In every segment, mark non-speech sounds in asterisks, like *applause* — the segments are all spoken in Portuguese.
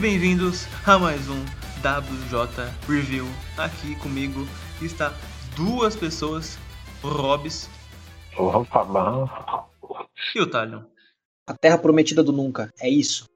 bem-vindos a mais um WJ Review. Aqui comigo está duas pessoas, o Robs Opa, bom. e o Talion. A Terra Prometida do Nunca, é isso.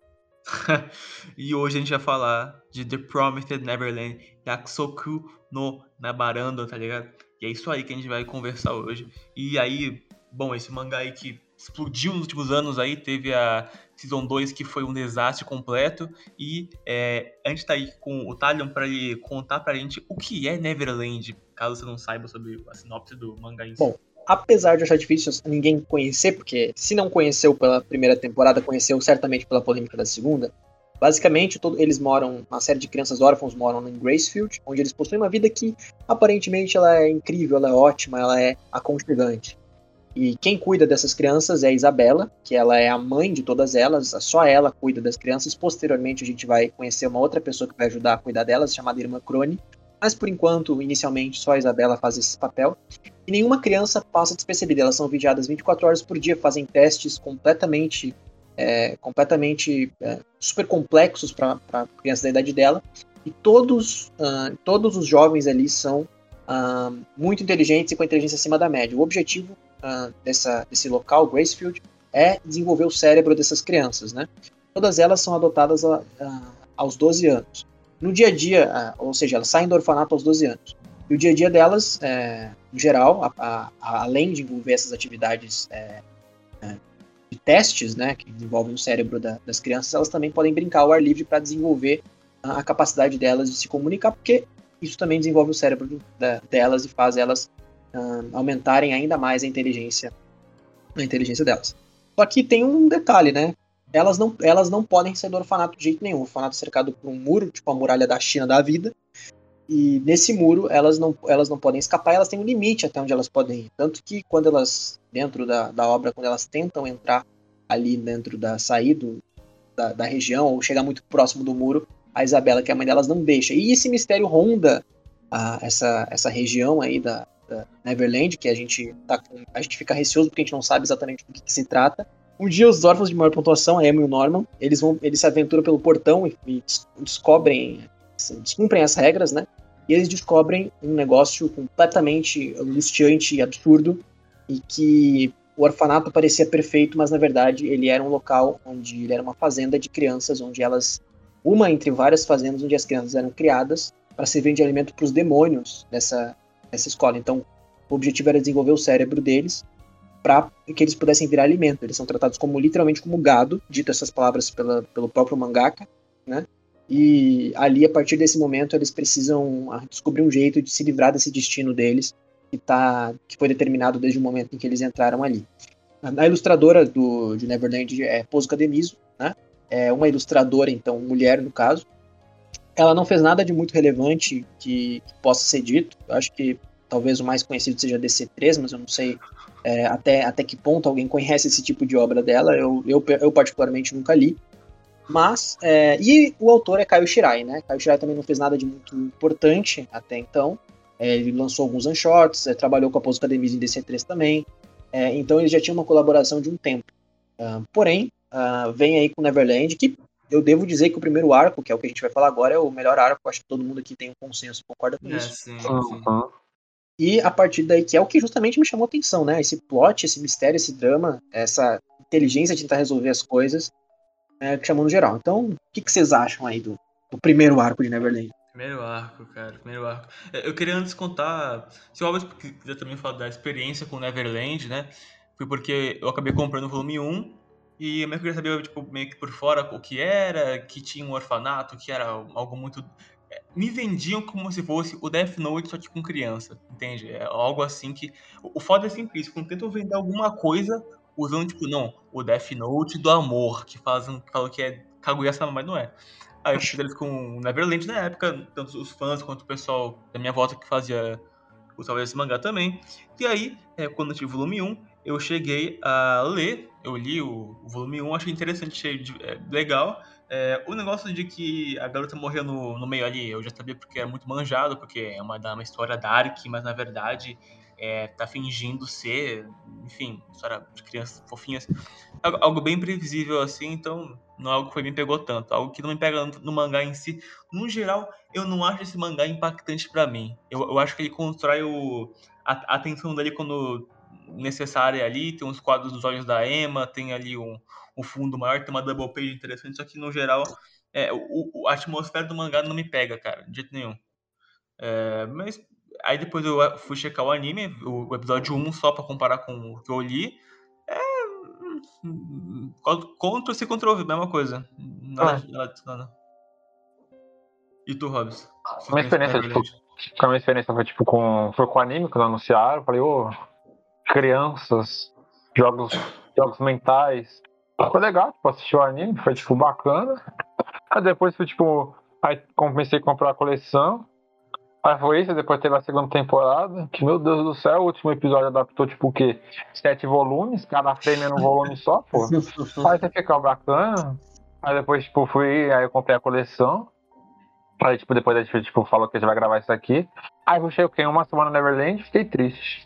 *laughs* e hoje a gente vai falar de The Promised Neverland, Yakusoku no Nabarando, tá ligado? E é isso aí que a gente vai conversar hoje. E aí, bom, esse mangá aí que explodiu nos últimos anos aí, teve a Season 2 que foi um desastre completo. E é, a gente tá aí com o Talion pra ele contar pra gente o que é Neverland, caso você não saiba sobre a sinopse do mangá em si. Bom, apesar de achar difícil ninguém conhecer, porque se não conheceu pela primeira temporada, conheceu certamente pela polêmica da segunda. Basicamente, todo, eles moram, uma série de crianças órfãos moram em Gracefield, onde eles possuem uma vida que aparentemente ela é incrível, ela é ótima, ela é aconchegante. E quem cuida dessas crianças é a Isabela, que ela é a mãe de todas elas, só ela cuida das crianças. Posteriormente, a gente vai conhecer uma outra pessoa que vai ajudar a cuidar delas, chamada Irmã Crone. Mas por enquanto, inicialmente, só a Isabela faz esse papel. E nenhuma criança passa despercebida. Elas são vigiadas 24 horas por dia, fazem testes completamente, é, completamente é, super complexos para crianças da idade dela. E todos, uh, todos os jovens ali são uh, muito inteligentes e com inteligência acima da média. O objetivo uh, dessa, desse local, Gracefield, é desenvolver o cérebro dessas crianças, né? Todas elas são adotadas a, a, aos 12 anos. No dia a dia, ou seja, elas saem do orfanato aos 12 anos. E o dia a dia delas, é, em geral, a, além de envolver essas atividades é, é, de testes, né, que envolvem o cérebro da, das crianças, elas também podem brincar ao ar livre para desenvolver a, a capacidade delas de se comunicar, porque isso também desenvolve o cérebro da, delas e faz elas uh, aumentarem ainda mais a inteligência, a inteligência delas. Só que tem um detalhe, né? Elas não, elas não podem sair do orfanato de jeito nenhum. O orfanato é cercado por um muro, tipo a muralha da China da vida. E nesse muro elas não, elas não podem escapar, elas têm um limite até onde elas podem ir. Tanto que quando elas, dentro da, da obra, quando elas tentam entrar ali dentro da saída da, da região, ou chegar muito próximo do muro, a Isabela, que é a mãe delas, não deixa. E esse mistério ronda a, essa, essa região aí da, Neverland, que a gente, tá com, a gente fica receoso porque a gente não sabe exatamente do que, que se trata. Um dia os órfãos de maior pontuação, a Emma e o Norman, eles vão, eles se aventuram pelo portão e, e descobrem, descumprem as regras, né? E eles descobrem um negócio completamente angustiante e absurdo e que o orfanato parecia perfeito, mas na verdade ele era um local onde ele era uma fazenda de crianças, onde elas uma entre várias fazendas onde as crianças eram criadas para servir de alimento para os demônios dessa, dessa escola. Então, o objetivo era desenvolver o cérebro deles para que eles pudessem virar alimento. Eles são tratados como literalmente como gado, dito essas palavras pela, pelo próprio mangaka, né? E ali, a partir desse momento, eles precisam descobrir um jeito de se livrar desse destino deles, que, tá, que foi determinado desde o momento em que eles entraram ali. A ilustradora do, de Neverland é Posca Demiso, né? É uma ilustradora, então, mulher no caso. Ela não fez nada de muito relevante que, que possa ser dito. Eu acho que talvez o mais conhecido seja DC3, mas eu não sei é, até, até que ponto alguém conhece esse tipo de obra dela. Eu, eu, eu particularmente nunca li. Mas, é, e o autor é Caio Shirai, né? Caio Shirai também não fez nada de muito importante até então. É, ele lançou alguns one-shots, é, trabalhou com a Pose Academy em DC3 também. É, então ele já tinha uma colaboração de um tempo. Uh, porém, uh, vem aí com Neverland, que eu devo dizer que o primeiro arco, que é o que a gente vai falar agora, é o melhor arco. Acho que todo mundo aqui tem um consenso, concorda com É, isso. sim, sim. Uhum. E a partir daí, que é o que justamente me chamou a atenção, né? Esse plot, esse mistério, esse drama, essa inteligência de tentar resolver as coisas, é, que chamou no geral. Então, o que, que vocês acham aí do, do primeiro arco de Neverland? Primeiro arco, cara, primeiro arco. É, Eu queria antes contar, se o Albert quiser também falar da experiência com Neverland, né? Foi porque eu acabei comprando o volume 1 e eu meio que queria saber, tipo, meio que por fora o que era, que tinha um orfanato, que era algo muito. é, Me vendiam como se fosse o Death Note só que com criança, entende? É algo assim que. O o foda é sempre isso, quando tentam vender alguma coisa usando, tipo, não, o Death Note do amor, que fazem, que falam que é Kaguya-sama, mas não é. Aí eu fiz eles com Neverland na época, tanto os fãs quanto o pessoal da minha volta que fazia usava esse mangá também. E aí, é, quando eu tive o volume 1, eu cheguei a ler, eu li o, o volume 1, achei interessante, achei de- é, legal. É, o negócio de que a garota morreu no, no meio ali, eu já sabia porque era muito manjado, porque é uma, uma história dark, mas na verdade é, tá fingindo ser, enfim, história de crianças fofinhas. Algo, algo bem previsível assim, então não é algo que me pegou tanto. Algo que não me pega no mangá em si. No geral, eu não acho esse mangá impactante para mim. Eu, eu acho que ele constrói o, a, a atenção dele quando necessária ali. Tem uns quadros dos olhos da Emma, tem ali um, um fundo maior, tem uma double page interessante. Só que no geral, é, o, a atmosfera do mangá não me pega, cara, de jeito nenhum. É, mas aí depois eu fui checar o anime, o, o episódio 1, só para comparar com o que eu li. É. Contra se contra a mesma coisa. Nada, ah. nada, nada. E tu, Hobbs? Minha experiência, tipo, a minha experiência foi tipo com. Foi com o anime, quando anunciaram, falei, ô, oh, crianças, jogos, jogos mentais. Foi legal, tipo, assistir o anime, foi tipo bacana. Aí depois foi tipo. Aí comecei a comprar a coleção. Aí foi isso, depois teve a segunda temporada, que, meu Deus do céu, o último episódio adaptou, tipo, o quê? Sete volumes, cada frame era um volume só, pô. *laughs* Aí você fica bacana. Aí depois, tipo, fui, aí eu comprei a coleção. Aí, tipo, depois a gente, tipo, falou que a gente vai gravar isso aqui. Aí eu cheguei uma semana no Neverland fiquei triste.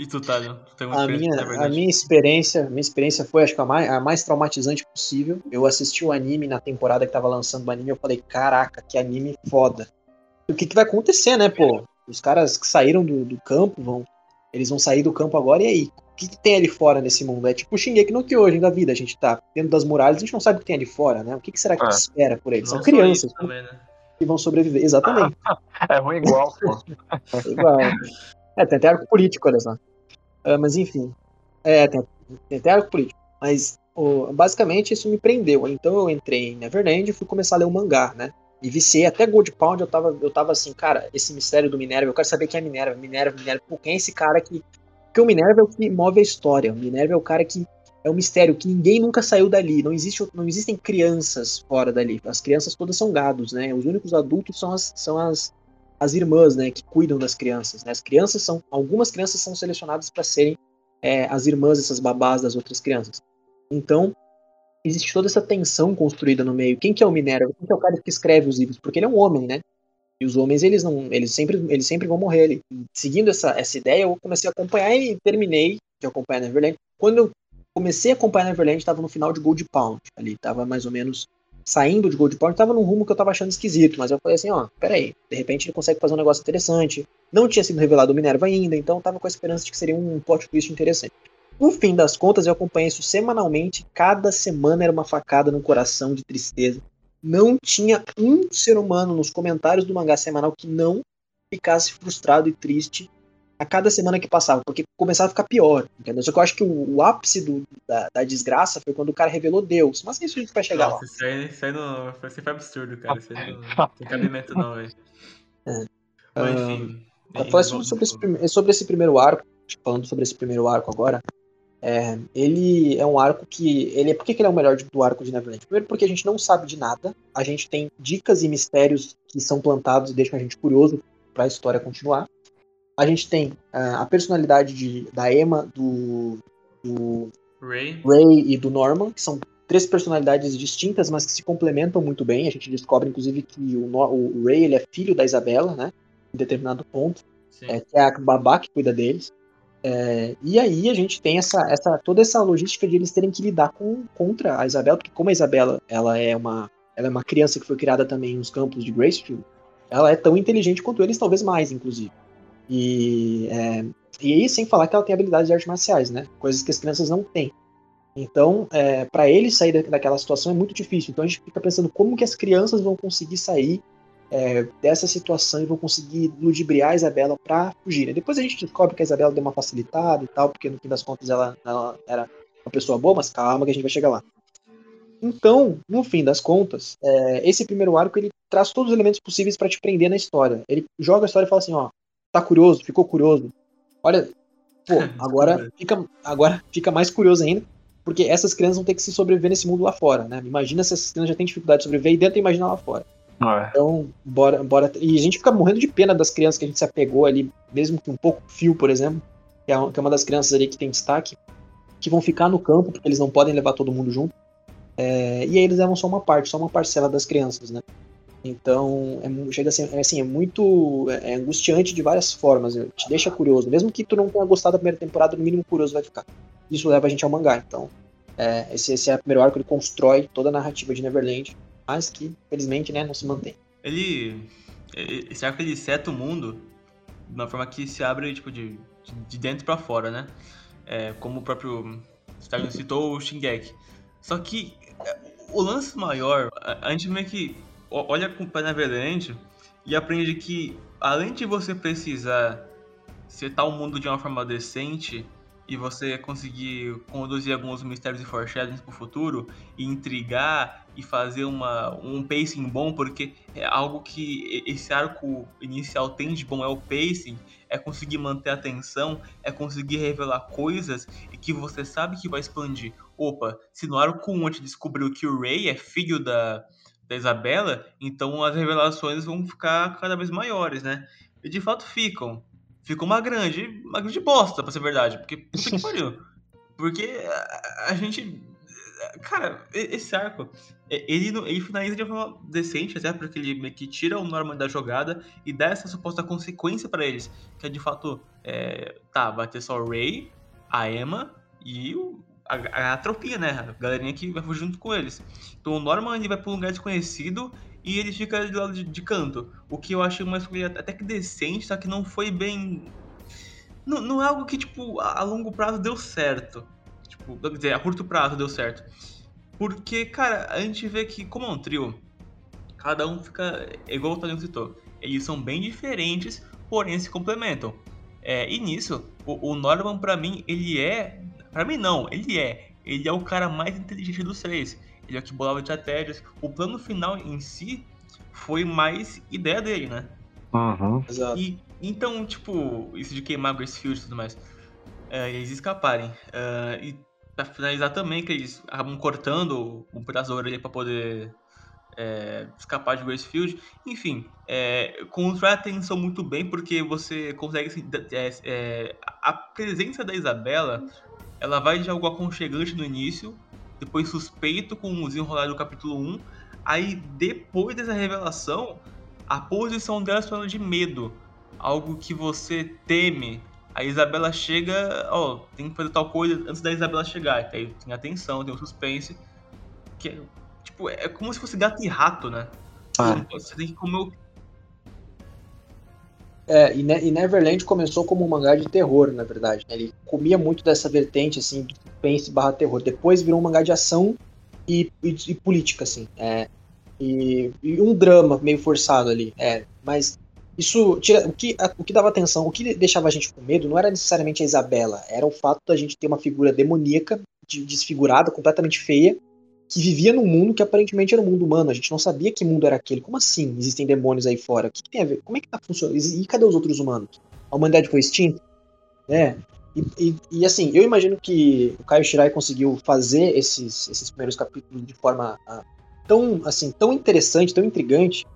E tu, Thalio? a minha, a minha experiência, minha experiência foi, acho que a mais, a mais traumatizante possível. Eu assisti o anime na temporada que tava lançando o anime eu falei, caraca, que anime foda. O que, que vai acontecer, né, pô? Os caras que saíram do, do campo vão. Eles vão sair do campo agora, e aí? O que, que tem ali fora nesse mundo? É tipo o Shingeki no Kyojin da vida. A gente tá dentro das muralhas, a gente não sabe o que tem ali fora, né? O que, que será que é. espera por eles? São crianças. Também, né? Que vão sobreviver. Exatamente. *laughs* é ruim igual, pô. *laughs* igual. É, tem até arco político, olha só. Uh, mas enfim. É, tem, tem até arco político. Mas oh, basicamente isso me prendeu. Então eu entrei em Neverland e fui começar a ler o mangá, né? E viciei até Gold Pound, eu tava, eu tava assim, cara, esse mistério do Minerva, eu quero saber quem é Minerva, Minerva, Minerva, quem é esse cara que. Porque o Minerva é o que move a história. O Minerva é o cara que é um mistério que ninguém nunca saiu dali. Não, existe, não existem crianças fora dali. As crianças todas são gados, né? Os únicos adultos são as, são as, as irmãs, né, que cuidam das crianças. Né? As crianças são, algumas crianças são selecionadas para serem é, as irmãs, essas babás das outras crianças. Então, existe toda essa tensão construída no meio. Quem que é o Minerva? Quem que é o cara que escreve os livros? Porque ele é um homem, né? E os homens, eles não, eles sempre, eles sempre vão morrer. Ele, seguindo essa, essa ideia, eu comecei a acompanhar e terminei de acompanhar Neverland. Quando eu comecei a acompanhar Neverland, estava no final de Gold Pound, ali, estava mais ou menos saindo de Gold Point, tava num rumo que eu tava achando esquisito, mas eu falei assim, ó, peraí, de repente ele consegue fazer um negócio interessante. Não tinha sido revelado o Minerva ainda, então tava com a esperança de que seria um plot twist interessante. No fim das contas, eu acompanhei isso semanalmente, cada semana era uma facada no coração de tristeza. Não tinha um ser humano nos comentários do mangá semanal que não ficasse frustrado e triste a cada semana que passava, porque começava a ficar pior, entendeu? Só que eu acho que o, o ápice do, da, da, desgraça foi quando o cara revelou Deus. Mas isso a gente vai chegar Nossa, lá. Isso aí, isso aí, não, foi absurdo, cara. Isso aí *laughs* não tem cabimento, não, velho. É. Mas, enfim. Uh, sobre, sobre, esse, sobre esse primeiro arco, falando sobre esse primeiro arco agora, é, ele é um arco que. Ele, por que, que ele é o melhor do arco de Neverland? Primeiro, porque a gente não sabe de nada, a gente tem dicas e mistérios que são plantados e deixam a gente curioso para a história continuar. A gente tem uh, a personalidade de, da Emma, do, do Ray. Ray e do Norman, que são três personalidades distintas, mas que se complementam muito bem. A gente descobre, inclusive, que o, o Ray ele é filho da Isabela, né? Em determinado ponto. É, que é a babá que cuida deles. É, e aí a gente tem essa, essa, toda essa logística de eles terem que lidar com, contra a Isabela, porque como a Isabela ela é, uma, ela é uma criança que foi criada também nos campos de Gracefield, ela é tão inteligente quanto eles, talvez mais, inclusive. E, é, e aí, sem falar que ela tem habilidades de artes marciais, né? Coisas que as crianças não têm. Então, é, para ele sair daquela situação é muito difícil. Então a gente fica pensando como que as crianças vão conseguir sair é, dessa situação e vão conseguir ludibriar a Isabela para fugir. Né? Depois a gente descobre que a Isabela deu uma facilitada e tal, porque no fim das contas ela, ela era uma pessoa boa, mas calma que a gente vai chegar lá. Então, no fim das contas, é, esse primeiro arco ele traz todos os elementos possíveis para te prender na história. Ele joga a história e fala assim, ó, Tá curioso? Ficou curioso? Olha, pô, *laughs* agora fica, agora fica mais curioso ainda, porque essas crianças vão ter que se sobreviver nesse mundo lá fora, né? Imagina se essas crianças já têm dificuldade de sobreviver e dentro imagina lá fora. É. Então, bora, bora. E a gente fica morrendo de pena das crianças que a gente se apegou ali, mesmo que um pouco fio, por exemplo, que é, que é uma das crianças ali que tem destaque, que vão ficar no campo, porque eles não podem levar todo mundo junto. É, e aí eles levam só uma parte, só uma parcela das crianças, né? Então, é, chega a ser, é, assim, é muito é, é angustiante de várias formas, te deixa curioso. Mesmo que tu não tenha gostado da primeira temporada, no mínimo curioso vai ficar. Isso leva a gente ao mangá, então é, esse, esse é o primeiro arco, ele constrói toda a narrativa de Neverland, mas que, felizmente, né, não se mantém. Ele, esse arco ele seta o mundo de uma forma que se abre, tipo, de, de dentro para fora, né? É, como o próprio Stalin citou, o Shingeki. Só que é, o lance maior, a gente meio que olha para Neverland e aprende que além de você precisar setar o mundo de uma forma decente e você conseguir conduzir alguns mistérios e foreshadowings pro futuro e intrigar e fazer uma, um pacing bom, porque é algo que esse arco inicial tem de bom é o pacing, é conseguir manter a atenção, é conseguir revelar coisas e que você sabe que vai expandir. Opa, se no arco 1 a gente descobriu que o Ray é filho da, da Isabela, então as revelações vão ficar cada vez maiores, né? E de fato ficam. Ficou uma grande, uma grande bosta, pra ser verdade. Porque, puta que *laughs* pariu. Porque a, a, gente. Cara, esse arco, ele, ele finaliza de uma forma decente, até porque ele meio que tira o Norman da jogada e dá essa suposta consequência para eles. Que é de fato, é, tá, vai ter só o Ray, a Emma e o, a, a, tropinha, né? A galerinha que vai junto com eles. Então o Norman ele vai pra um lugar desconhecido e ele fica do lado de, de, canto. O que eu achei uma escolha até que decente, só que não foi bem. Não, não é algo que, tipo, a, a longo prazo deu certo. Tipo, quer dizer, a curto prazo deu certo. Porque, cara, a gente vê que, como é um trio, cada um fica. É igual o Tadeu citou. Eles são bem diferentes, porém se complementam. É, e nisso, o, o Norman, para mim, ele é. Para mim, não, ele é. Ele é o cara mais inteligente dos três ele é que bolava estratégias. O plano final em si foi mais ideia dele, né? Uhum. Exato. E, então, tipo, isso de queimar Gracefield e tudo mais, é, eles escaparem. É, e pra finalizar também, que eles acabam cortando um pedaço da orelha pra poder é, escapar de Gracefield. Enfim, é, constrói a atenção muito bem, porque você consegue. Assim, é, é, a presença da Isabela ela vai de algo aconchegante no início, depois suspeito com o desenrolar do capítulo 1. Aí, depois dessa revelação, a posição dela é se torna de medo. Algo que você teme. A Isabela chega, ó, tem que fazer tal coisa antes da Isabela chegar. Aí tem atenção, tem o suspense. Que é, tipo, é como se fosse gato e rato, né? Ah. Você tem que comer o é, e, Neverland começou como um mangá de terror, na verdade. Né? Ele comia muito dessa vertente, assim, de suspense barra terror. Depois virou um mangá de ação e, e, e política, assim. É, e, um drama meio forçado ali. É, mas isso tira, o, que, a, o que dava atenção, o que deixava a gente com medo não era necessariamente a Isabela, era o fato da gente ter uma figura demoníaca, desfigurada, completamente feia, que vivia num mundo que aparentemente era um mundo humano. A gente não sabia que mundo era aquele. Como assim existem demônios aí fora? O que, que tem a ver? Como é que tá funcionando? E cadê os outros humanos? A humanidade foi extinta? É. E, e, e, assim, eu imagino que o Caio Shirai conseguiu fazer esses, esses primeiros capítulos de forma ah, tão, assim, tão interessante, tão intrigante,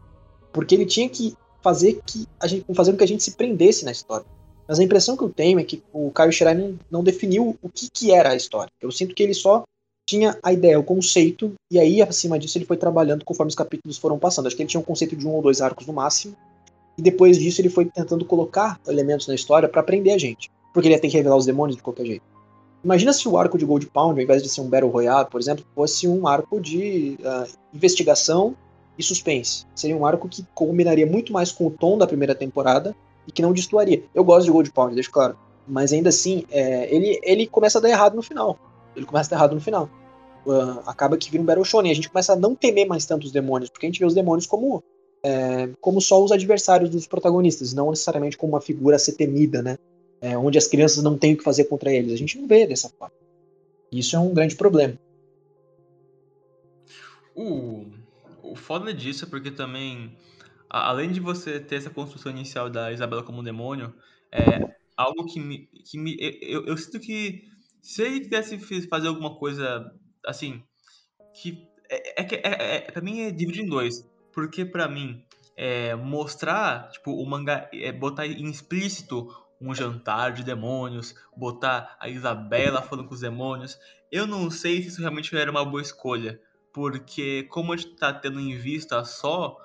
porque ele tinha que fazer que a gente, fazer com que a gente se prendesse na história. Mas a impressão que eu tenho é que o Caio Shirai não, não definiu o que, que era a história. Eu sinto que ele só tinha a ideia, o conceito, e aí acima disso ele foi trabalhando conforme os capítulos foram passando. Acho que ele tinha um conceito de um ou dois arcos no máximo, e depois disso ele foi tentando colocar elementos na história para prender a gente, porque ele ia ter que revelar os demônios de qualquer jeito. Imagina se o arco de Gold Pound, ao invés de ser um Battle Royale, por exemplo, fosse um arco de uh, investigação e suspense. Seria um arco que combinaria muito mais com o tom da primeira temporada e que não destoaria. Eu gosto de Gold Pound, deixa claro. Mas ainda assim, é, ele, ele começa a dar errado no final ele começa a dar errado no final. Uh, acaba que vira um Battle Shonen. A gente começa a não temer mais tanto os demônios, porque a gente vê os demônios como, é, como só os adversários dos protagonistas, não necessariamente como uma figura a ser temida, né? É, onde as crianças não têm o que fazer contra eles. A gente não vê dessa forma. Isso é um grande problema. O, o foda disso é porque também, além de você ter essa construção inicial da Isabela como um demônio, é algo que me. Que me eu, eu sinto que se ele quisesse fazer alguma coisa assim, que é, é, é, é, pra mim é dividir em dois. Porque pra mim, é, mostrar, tipo, o mangá, é, botar em explícito um jantar de demônios, botar a Isabela falando com os demônios, eu não sei se isso realmente era uma boa escolha. Porque como a gente tá tendo em vista só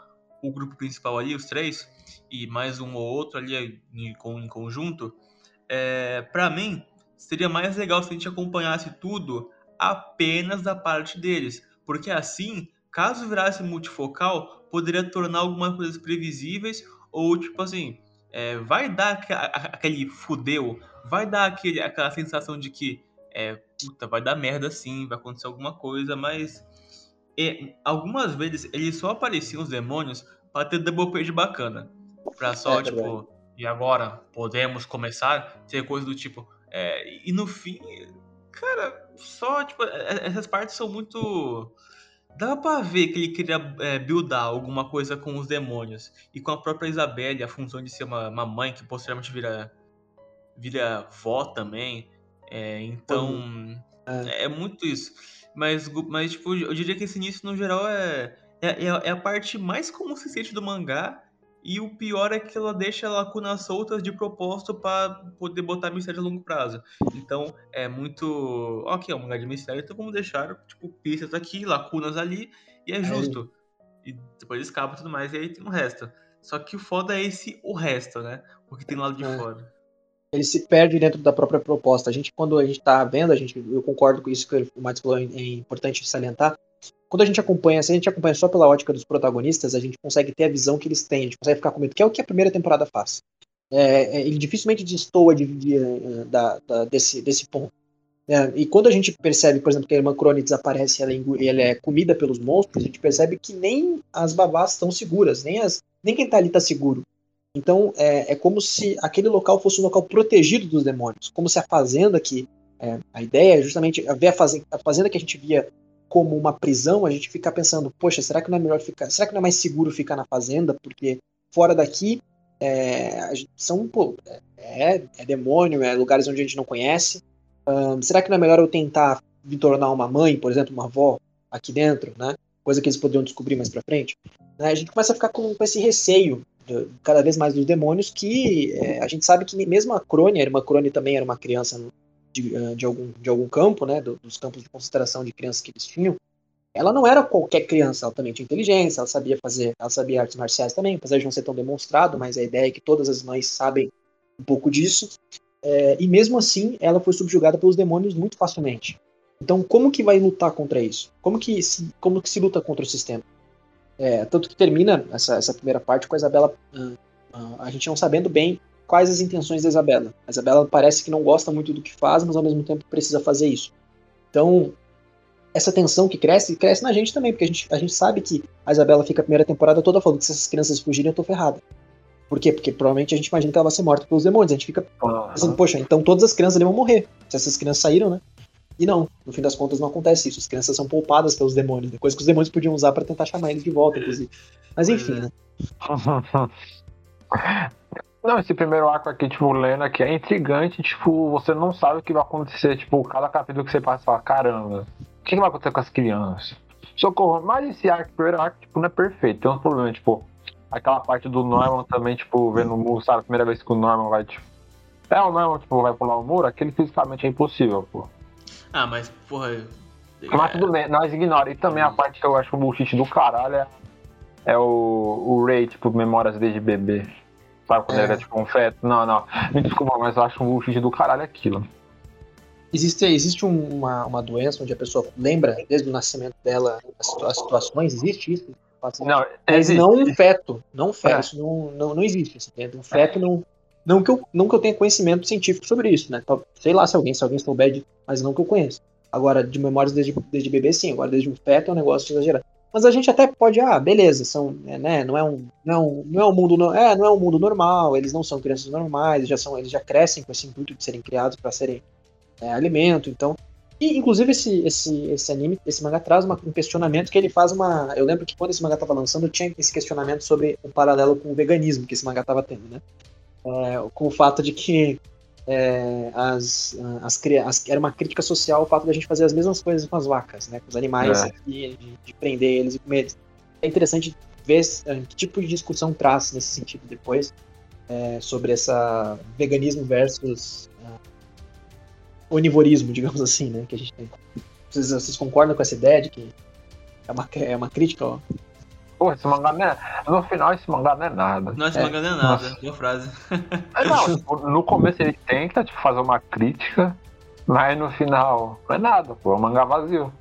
o grupo principal ali, os três, e mais um ou outro ali em, em conjunto, é, para mim, seria mais legal se a gente acompanhasse tudo apenas da parte deles. Porque assim, caso virasse multifocal, poderia tornar algumas coisas previsíveis ou tipo assim, é, vai dar aquele fudeu, vai dar aquele, aquela sensação de que é, puta, vai dar merda sim, vai acontecer alguma coisa, mas e, algumas vezes eles só apareciam os demônios para ter double page bacana. Pra só, é, tipo, e agora podemos começar, ter coisa do tipo. É, e no fim, cara, só, tipo, essas partes são muito Dá pra ver que ele queria é, buildar alguma coisa com os demônios. E com a própria Isabelle, a função de ser uma, uma mãe que posteriormente vira, vira vó também. É, então, é. é. muito isso. Mas, mas, tipo, eu diria que esse início, no geral, é, é, é a parte mais consistente do mangá e o pior é que ela deixa lacunas soltas de propósito para poder botar mistério a longo prazo. Então é muito. Ok, é um lugar de mistério, então vamos deixar tipo, pistas aqui, lacunas ali, e é, é justo. E depois escapa e tudo mais, e aí tem o resto. Só que o foda é esse o resto, né? O que tem lá de é. fora. Ele se perde dentro da própria proposta. A gente, quando a gente tá vendo, a gente, eu concordo com isso que o Matos falou, é importante salientar quando a gente acompanha, se a gente acompanha só pela ótica dos protagonistas, a gente consegue ter a visão que eles têm, a gente consegue ficar com medo, que é o que a primeira temporada faz. É, é, ele dificilmente destoa de, de, eh, da, da, desse, desse ponto. É, e quando a gente percebe, por exemplo, que a irmã Crone desaparece e é ela, é comida pelos monstros, a gente percebe que nem as babás estão seguras, nem, as, nem quem está ali está seguro. Então é, é, como se aquele local fosse um local protegido dos demônios, como se a fazenda que é, a ideia é justamente ver a fazenda, a fazenda que a gente via como uma prisão, a gente fica pensando, poxa, será que não é melhor ficar, será que não é mais seguro ficar na fazenda? Porque fora daqui é, são, pô, é, é, demônio, é lugares onde a gente não conhece. Um, será que não é melhor eu tentar me tornar uma mãe, por exemplo, uma avó aqui dentro, né? Coisa que eles poderiam descobrir mais pra frente. Né? A gente começa a ficar com, com esse receio de, cada vez mais dos demônios que é, a gente sabe que mesmo a Crone, a irmã Crone também era uma criança de, eh, de, algum, de algum campo, né, dos campos de concentração de crianças que eles tinham, ela não era qualquer criança, ela também tinha inteligência, ela sabia fazer, ela sabia artes marciais também, apesar de não ser tão demonstrado, mas a ideia é que todas as mães sabem um pouco disso. É, e mesmo assim, ela foi subjugada pelos demônios muito facilmente. Então, como que vai lutar contra isso? Como que se, como que se luta contra o sistema? É, tanto que termina essa, essa primeira parte com a Isabela, uh, uh, a gente não sabendo bem quais as intenções da Isabela. A Isabela parece que não gosta muito do que faz, mas ao mesmo tempo precisa fazer isso. Então, essa tensão que cresce, cresce na gente também, porque a gente, a gente sabe que a Isabela fica a primeira temporada toda falando que se essas crianças fugirem, eu tô ferrada. Por quê? Porque provavelmente a gente imagina que ela vai ser morta pelos demônios. A gente fica pensando, poxa, então todas as crianças ali vão morrer. Se essas crianças saíram, né? E não, no fim das contas não acontece isso. As crianças são poupadas pelos demônios, né? coisa que os demônios podiam usar para tentar chamar eles de volta, inclusive. Mas enfim, né? *laughs* Não, esse primeiro arco aqui, tipo, lendo aqui, é intrigante, tipo, você não sabe o que vai acontecer, tipo, cada capítulo que você passa, você fala, caramba, o que, vai acontecer com as crianças? Socorro, mas esse arco, primeiro arco, tipo, não é perfeito, tem uns problemas, tipo, aquela parte do Norman também, tipo, vendo o muro, sabe, a primeira vez que o Norman vai, tipo, é, o Norman, tipo, vai pular o muro, aquele fisicamente é impossível, pô. Ah, mas, porra... Mas tudo bem, nós ignora. E também a parte que eu acho o bullshit do caralho é, é o, o Ray, tipo, memórias desde bebê. Sabe quando é. ele era tipo um feto? Não, não. Me desculpa, mas eu acho um bullshit do caralho aquilo. Existe, existe uma, uma doença onde a pessoa lembra desde o nascimento dela as, as situações? Existe isso? Não, mas não um feto. Não um feto. É. Isso não, não, não existe. Assim, um feto não. Não que, eu, não que eu tenha conhecimento científico sobre isso, né? Sei lá se alguém, se alguém souber, de, mas não que eu conheço. Agora, de memórias desde, desde bebê, sim. Agora, desde um feto é um negócio exagerado. Mas a gente até pode, ah, beleza, são, é, né, não é um, não é um, não é um mundo, é, não é um mundo normal, eles não são crianças normais, já são, eles já crescem com esse intuito de serem criados para serem é, alimento, então. E inclusive esse, esse, esse anime, esse mangá traz uma, um questionamento que ele faz uma, eu lembro que quando esse mangá estava lançando tinha esse questionamento sobre um paralelo com o veganismo que esse mangá estava tendo, né? É, com o fato de que é, as, as, as, era uma crítica social o fato da gente fazer as mesmas coisas com as vacas, né, com os animais, é. de, de, prender eles e comer eles. É interessante ver é, que tipo de discussão traz nesse sentido depois é, sobre essa veganismo versus uh, onivorismo, digamos assim, né, que a gente tem. Vocês, vocês, concordam com essa ideia de que é uma, é uma crítica ó, Pô, esse mangá não é. No final, esse mangá não é nada. Não, esse é. mangá não é nada. Nossa. Boa frase. É, não, tipo, no começo ele tenta tipo, fazer uma crítica, mas no final não é nada, pô. É um mangá vazio.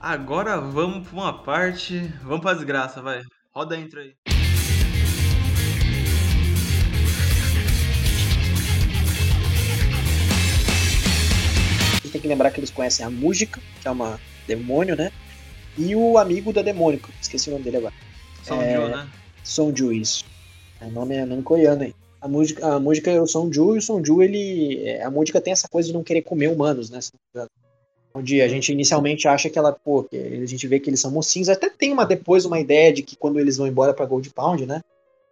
Agora vamos pra uma parte. Vamos pra desgraça, vai. Roda a intro aí. tem que lembrar que eles conhecem a Música, que é uma demônio, né? E o amigo da demônio, esqueci o nome dele agora. Sonju, é... né? Sonju, isso. O nome é nome coreano aí. A música, a música é o Sonju, e o Sonju, ele. É, a música tem essa coisa de não querer comer humanos, né? Onde a gente inicialmente acha que ela, pô, que a gente vê que eles são mocinhos. Até tem uma depois uma ideia de que quando eles vão embora pra Gold Pound, né?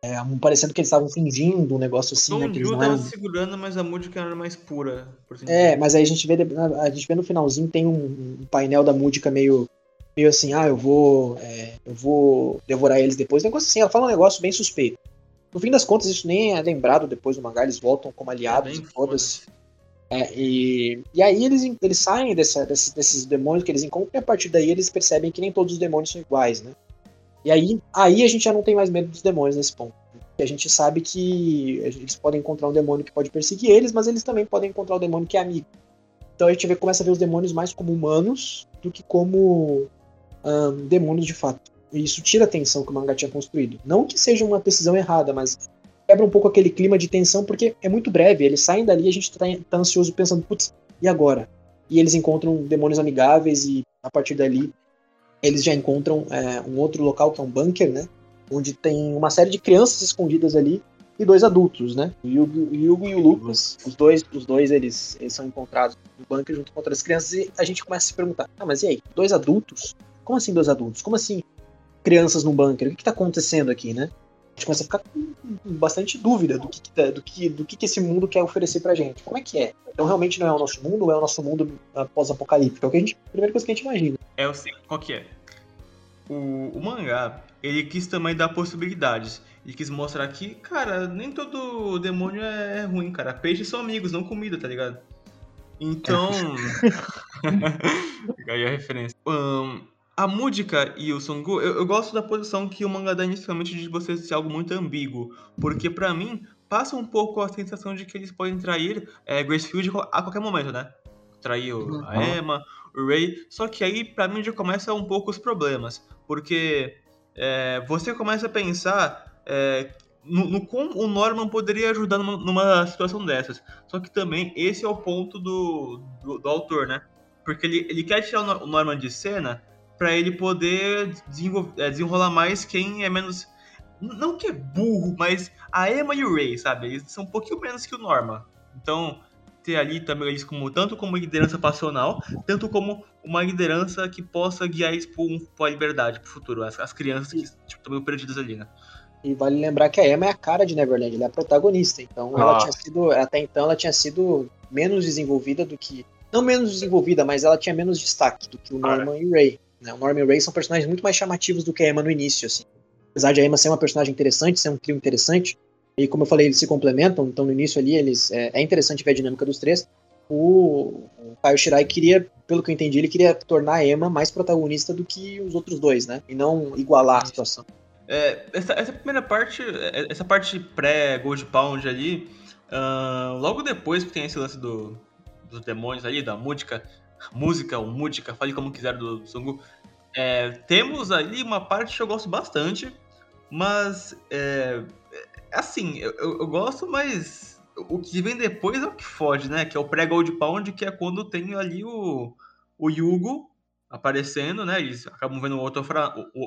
É, parecendo que eles estavam fingindo um negócio assim, Tom né? Eles tava segurando, mas a música era mais pura. é, mas aí a gente vê a gente vê no finalzinho tem um, um painel da música meio meio assim, ah, eu vou é, eu vou devorar eles depois. Um negócio assim, ela fala um negócio bem suspeito. No fim das contas, isso nem é lembrado depois do mangá, eles voltam como aliados é todas. É, e, e aí eles, eles saem dessa, desses, desses demônios que eles encontram e a partir daí eles percebem que nem todos os demônios são iguais, né? E aí, aí a gente já não tem mais medo dos demônios nesse ponto. A gente sabe que eles podem encontrar um demônio que pode perseguir eles, mas eles também podem encontrar o um demônio que é amigo. Então a gente vê, começa a ver os demônios mais como humanos do que como um, demônios de fato. E isso tira a tensão que o mangá tinha construído. Não que seja uma decisão errada, mas quebra um pouco aquele clima de tensão, porque é muito breve. Eles saem dali e a gente tá, tá ansioso pensando, putz, e agora? E eles encontram demônios amigáveis e a partir dali eles já encontram é, um outro local que é um bunker, né? Onde tem uma série de crianças escondidas ali e dois adultos, né? O Yugo, o e o Lucas. Os dois, os dois eles, eles são encontrados no bunker junto com outras crianças e a gente começa a se perguntar: ah, mas e aí? Dois adultos? Como assim dois adultos? Como assim crianças num bunker? O que está acontecendo aqui, né? A gente começa a ficar com bastante dúvida do que, tá, do que, do que, que esse mundo quer oferecer pra gente. Como é que é? Então realmente não é o nosso mundo ou é o nosso mundo pós-apocalíptico? É o que a, gente, a primeira coisa que a gente imagina. É o sim, qual que é? O, o mangá, ele quis também dar possibilidades. Ele quis mostrar que, cara, nem todo demônio é ruim, cara. Peixes são amigos, não comida, tá ligado? Então. *laughs* *laughs* aí a referência. Um, a Mudika e o Songu, eu, eu, gosto da posição que o mangá dá inicialmente de você ser algo muito ambíguo. Porque para mim, passa um pouco a sensação de que eles podem trair é, Gracefield a qualquer momento, né? Trair uhum. a Emma, o Ray. Só que aí, para mim, já começa um pouco os problemas. Porque é, você começa a pensar é, no, no, como o Norman poderia ajudar numa, numa, situação dessas. Só que também esse é o ponto do, do, do autor, né? Porque ele, ele quer tirar o Norman de cena para ele poder é, desenrolar mais quem é menos. Não que é burro, mas a Emma e o Ray, sabe? Eles são um pouquinho menos que o Norman. Então, ter ali também eles como tanto como liderança passional, tanto como uma liderança que possa guiar eles para a liberdade, para o futuro, as, as crianças que tipo, estão meio perdidas ali, né? E vale lembrar que a Emma é a cara de Neverland, ela é a protagonista. Então ah. ela tinha sido, até então ela tinha sido menos desenvolvida do que. Não menos desenvolvida, mas ela tinha menos destaque do que o Norman ah, é. e o Ray. Né? O Norman e o Ray são personagens muito mais chamativos do que a Emma no início, assim. Apesar de a Emma ser uma personagem interessante, ser um trio interessante, e como eu falei, eles se complementam, então no início ali eles é, é interessante ver a dinâmica dos três. O, o Kaio Shirai queria, pelo que eu entendi, ele queria tornar a Emma mais protagonista do que os outros dois, né? E não igualar a situação. É, essa, essa, primeira parte, é, essa parte pré-Gold Pound ali, uh, logo depois que tem esse lance do, dos demônios ali, da música, música ou música, fale como quiser do Sungu. É, temos ali uma parte que eu gosto bastante, mas é, é assim, eu, eu, gosto, mas o que vem depois é o que foge, né? Que é o pré-Gold Pound, que é quando tem ali o, o Yugo aparecendo, né? Eles acabam vendo outro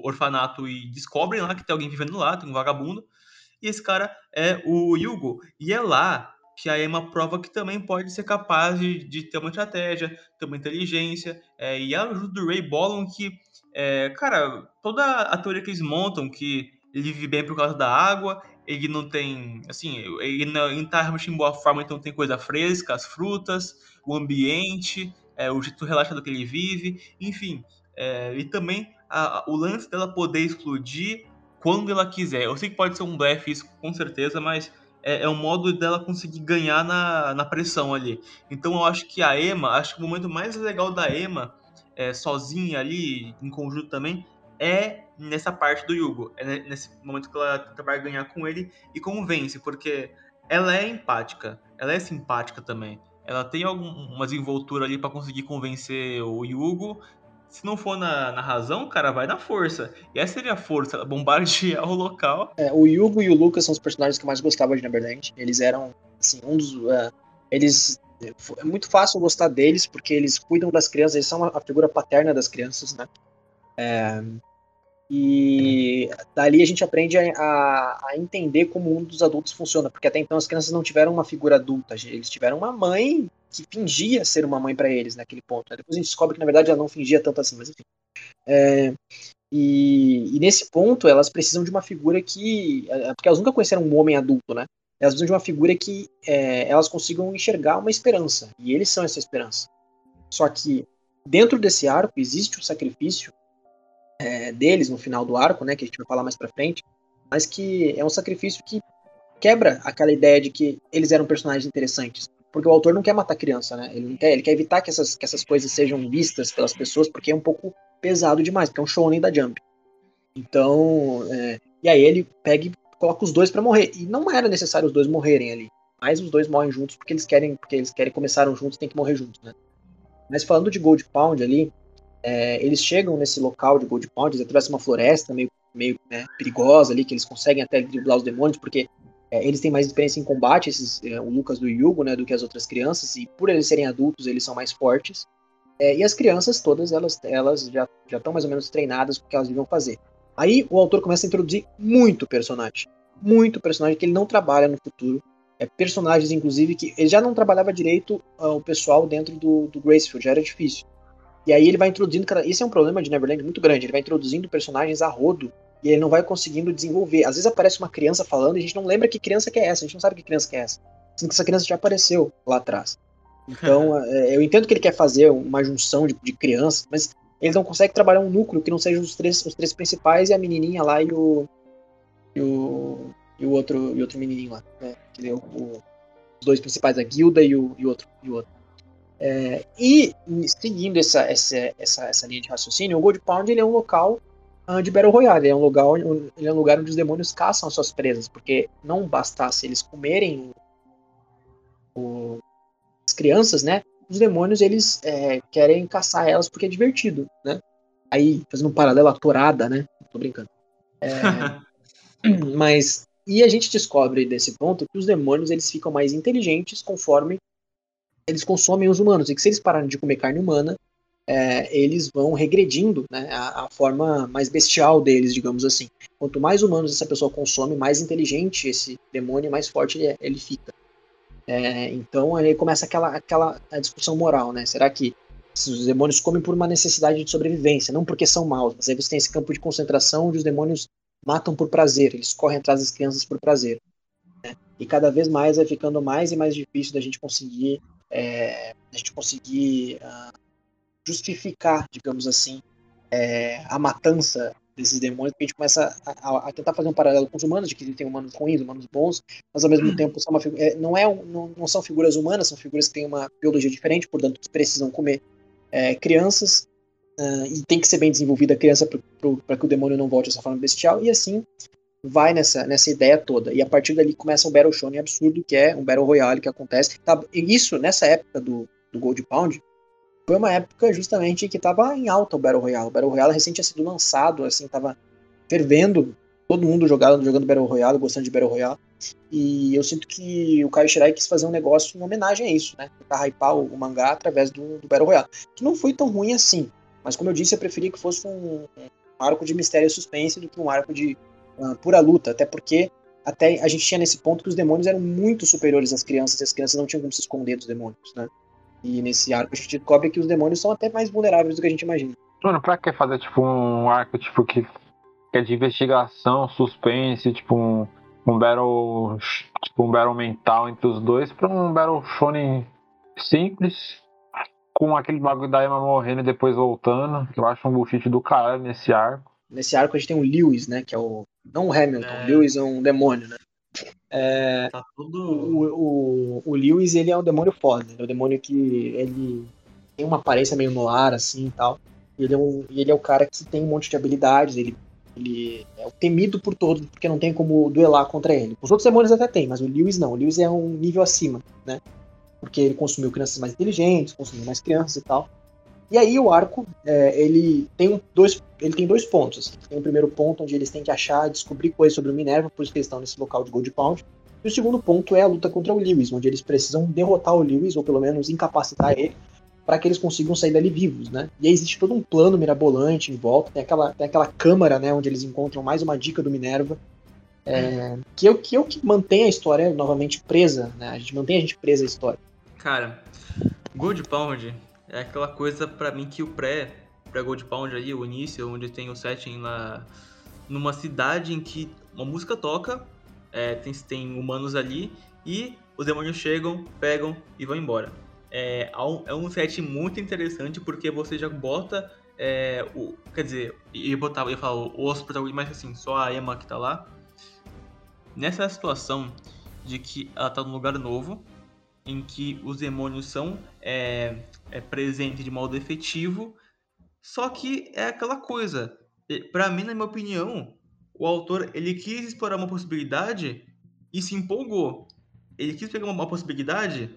orfanato e descobrem lá que tem alguém vivendo lá, tem um vagabundo. E esse cara é o Yugo. E é lá que a Emma prova que também pode ser capaz de, de ter uma estratégia, ter uma inteligência, é, e a ajuda do Ray bolam que, é, cara, toda a teoria que eles montam, que ele vive bem por causa da água, ele não tem, assim, ele não tá realmente em boa forma, então tem coisa fresca, as frutas, o ambiente, é, o jeito relaxado que ele vive, enfim, é, e também a, o lance dela poder explodir quando ela quiser. Eu sei que pode ser um blefe isso, com certeza, mas é, é um modo dela conseguir ganhar na, na pressão ali. Então eu acho que a Emma, acho que o momento mais legal da Emma, é, sozinha ali, em conjunto também, é nessa parte do Yugo. É nesse momento que ela tenta barganhar com ele e convence, porque ela é empática, ela é simpática também. Ela tem alguma desenvoltura ali para conseguir convencer o Yugo. Se não for na, na, razão, cara, vai na força. E essa seria a força, *laughs* bombardear o local. É, o Yugo e o Lucas são os personagens que eu mais gostava de Neverland. Eles eram, assim, um dos. Uh, eles. É muito fácil gostar deles, porque eles cuidam das crianças, eles são a figura paterna das crianças, né? É, e dali a gente aprende a, a, entender como o mundo dos adultos funciona, porque até então as crianças não tiveram uma figura adulta, eles tiveram uma mãe que fingia ser uma mãe para eles naquele ponto. Né? Depois a gente descobre que na verdade ela não fingia tanto assim, mas enfim. É, e, e, nesse ponto elas precisam de uma figura que. É, porque elas nunca conheceram um homem adulto, né? Elas precisam de uma figura que é, elas consigam enxergar uma esperança. E eles são essa esperança. Só que dentro desse arco existe um sacrifício é, deles no final do arco, né, que a gente vai falar mais pra frente, mas que é um sacrifício que quebra aquela ideia de que eles eram personagens interessantes. Porque o autor não quer matar criança, né? Ele, quer, ele quer evitar que essas, que essas coisas sejam vistas pelas pessoas, porque é um pouco pesado demais, porque é um shonen da Jump. Então, é, e aí ele pega e coloca os dois para morrer. E não era necessário os dois morrerem ali. Mas os dois morrem juntos porque eles querem, porque eles querem começaram juntos, tem que morrer juntos, né? Mas falando de Gold Pound ali, é, eles chegam nesse local de Gold Pond, eles atravessam uma floresta meio, meio né, perigosa ali, que eles conseguem até driblar os demônios, porque é, eles têm mais experiência em combate, esses, é, o Lucas do Yugo, né, do que as outras crianças, e por eles serem adultos, eles são mais fortes. É, e as crianças todas, elas, elas já estão mais ou menos treinadas com o que elas deviam fazer. Aí o autor começa a introduzir muito personagem. Muito personagem que ele não trabalha no futuro. É, personagens, inclusive, que ele já não trabalhava direito uh, o pessoal dentro do, do Gracefield, já era difícil. E aí ele vai introduzindo. Esse é um problema de Neverland muito grande. Ele vai introduzindo personagens a rodo e ele não vai conseguindo desenvolver. Às vezes aparece uma criança falando e a gente não lembra que criança que é essa, a gente não sabe que criança que é essa. Sendo que essa criança já apareceu lá atrás. Então, *laughs* é, eu entendo que ele quer fazer uma junção de, de crianças, mas ele não consegue trabalhar um núcleo que não seja os três, os três principais e a menininha lá e o. E o, e o, outro, e outro menininho lá. Né? Que é o, o, os dois principais, a Guilda e o, e outro, e o outro. É, e seguindo essa, essa, essa, essa, linha de raciocínio, o Gold Pound ele é um local uh, de Battle Royale, ele é, um lugar, ele é um lugar onde os demônios caçam as suas presas, porque não bastasse eles comerem o, as crianças, né? Os demônios eles é, querem caçar elas porque é divertido, né? Aí, fazendo um paralelo à torada, né? Tô brincando. É, *laughs* mas e a gente descobre desse ponto que os demônios eles ficam mais inteligentes conforme eles consomem os humanos, e que se eles pararem de comer carne humana, é, eles vão regredindo né, a, a, forma mais bestial deles, digamos assim. Quanto mais humanos essa pessoa consome, mais inteligente esse demônio, mais forte ele, é, ele fica. É, então aí começa aquela, aquela discussão moral, né? Será que os demônios comem por uma necessidade de sobrevivência, não porque são maus, mas aí você tem esse campo de concentração onde os demônios matam por prazer, eles correm atrás das crianças por prazer. Né? E cada vez mais vai ficando mais e mais difícil da gente conseguir é, a gente conseguir uh, justificar, digamos assim, é, a matança desses demônios, porque a gente começa a, a, a, tentar fazer um paralelo com os humanos, de que tem humanos ruins, humanos bons, mas ao mesmo hum. tempo são é, não, é, não, não, são figuras humanas, são figuras que têm uma biologia diferente, portanto precisam comer é, crianças, uh, e tem que ser bem desenvolvida a criança para que o demônio não volte dessa forma bestial, e assim vai nessa, nessa ideia toda. E a partir dali começa um Battle Shonen absurdo, que é um Battle Royale que acontece. Tá, e isso, nessa época do, do Gold Pound, foi uma época justamente que estava em alta o Battle Royale. O Battle Royale recente tinha sido lançado, assim, tava fervendo, todo mundo jogando, jogando Battle Royale, gostando de Battle Royale. E eu sinto que o Caio Shirai quis fazer um negócio em homenagem a isso, né? Tentar hypar o, o mangá através do, do, Battle Royale. Que não foi tão ruim assim. Mas como eu disse, eu preferia que fosse um, um arco de mistério e suspense do que um arco de pura luta, até porque até a gente tinha nesse ponto que os demônios eram muito superiores às crianças e as crianças não tinham como se esconder dos demônios, né? E nesse arco a gente descobre que os demônios são até mais vulneráveis do que a gente imagina. Mano, pra que fazer tipo um arco tipo que, que é de investigação, suspense, tipo um, um battle tipo um battle mental entre os dois pra um battle shonen simples com aquele bagulho da Emma morrendo e depois voltando, que eu acho um bullshit do caralho nesse arco. Nesse arco a gente tem o Lewis, né? Que é o. Não o Hamilton, é. o Lewis é um demônio, né? É, tá tudo... o, o, o Lewis, ele é um demônio foda. Ele é um demônio que ele tem uma aparência meio no ar, assim e tal. Ele é, um, ele é o cara que tem um monte de habilidades, ele, ele é o temido por todos, porque não tem como duelar contra ele. Os outros demônios até tem, mas o Lewis não. O Lewis é um nível acima, né? Porque ele consumiu crianças mais inteligentes, consumiu mais crianças e tal. E aí o arco, é, ele, tem dois, ele tem dois pontos. Tem o primeiro ponto onde eles têm que achar, descobrir coisas sobre o Minerva, por isso que eles estão nesse local de Gold Pound. E o segundo ponto é a luta contra o Lewis, onde eles precisam derrotar o Lewis, ou pelo menos incapacitar ele, para que eles consigam sair dali vivos, né? E aí existe todo um plano mirabolante em volta, tem aquela, tem aquela câmara, né, onde eles encontram mais uma dica do Minerva, é, que, é, que é o que mantém a história novamente presa, né? A gente mantém a gente presa à história. Cara, Gold Pound é aquela coisa para mim que o pré, pré Gold Pound aí, o início, onde tem o setting lá numa cidade em que uma música toca, é, tem, tem humanos ali e os demônios chegam, pegam e vão embora. É, é um set muito interessante porque você já bota é, o, quer dizer, ia botar, ia falar os protagonistas, mas assim, só a Emma que tá lá. Nessa situação de que ela tá num lugar novo, em que os demônios são é, é presentes de modo efetivo, só que é aquela coisa. Para mim, na minha opinião, o autor ele quis explorar uma possibilidade e se empolgou. Ele quis pegar uma possibilidade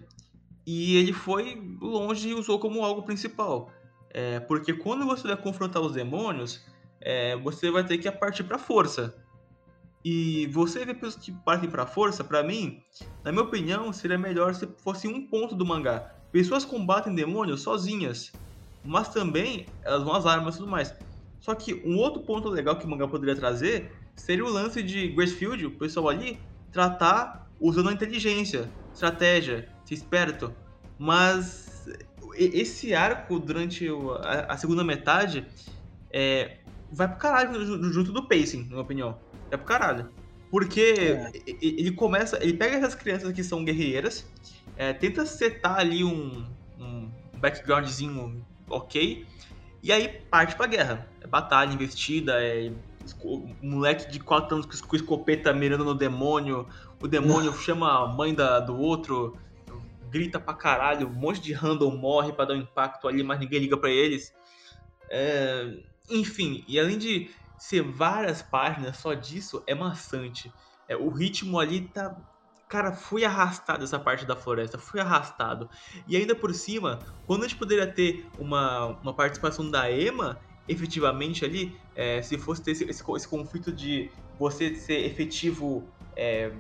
e ele foi longe e usou como algo principal. É, porque quando você vai confrontar os demônios, é, você vai ter que partir para força. E você vê pessoas que partem para força, para mim, na minha opinião, seria melhor se fosse um ponto do mangá. Pessoas combatem demônios sozinhas, mas também elas vão às armas e tudo mais. Só que um outro ponto legal que o mangá poderia trazer seria o lance de Gracefield, o pessoal ali, tratar usando a inteligência, estratégia, ser esperto. Mas esse arco durante a, segunda metade é, vai pro caralho junto do pacing, na minha opinião. É pro caralho. Porque é. ele começa. Ele pega essas crianças que são guerreiras, é, tenta setar ali um, um backgroundzinho ok, e aí parte pra guerra. É batalha, investida, é moleque de 4 anos com escopeta mirando no demônio, o demônio *laughs* chama a mãe da, do outro, grita pra caralho, um monte de random morre para dar um impacto ali, mas ninguém liga para eles. É... Enfim, e além de ser várias páginas só disso, é maçante. É, o ritmo ali tá. Cara, foi arrastado essa parte da floresta, foi arrastado. E ainda por cima, quando a gente poderia ter uma, uma participação da Emma, efetivamente ali, é, se fosse ter esse, esse, esse, conflito de você ser efetivo é,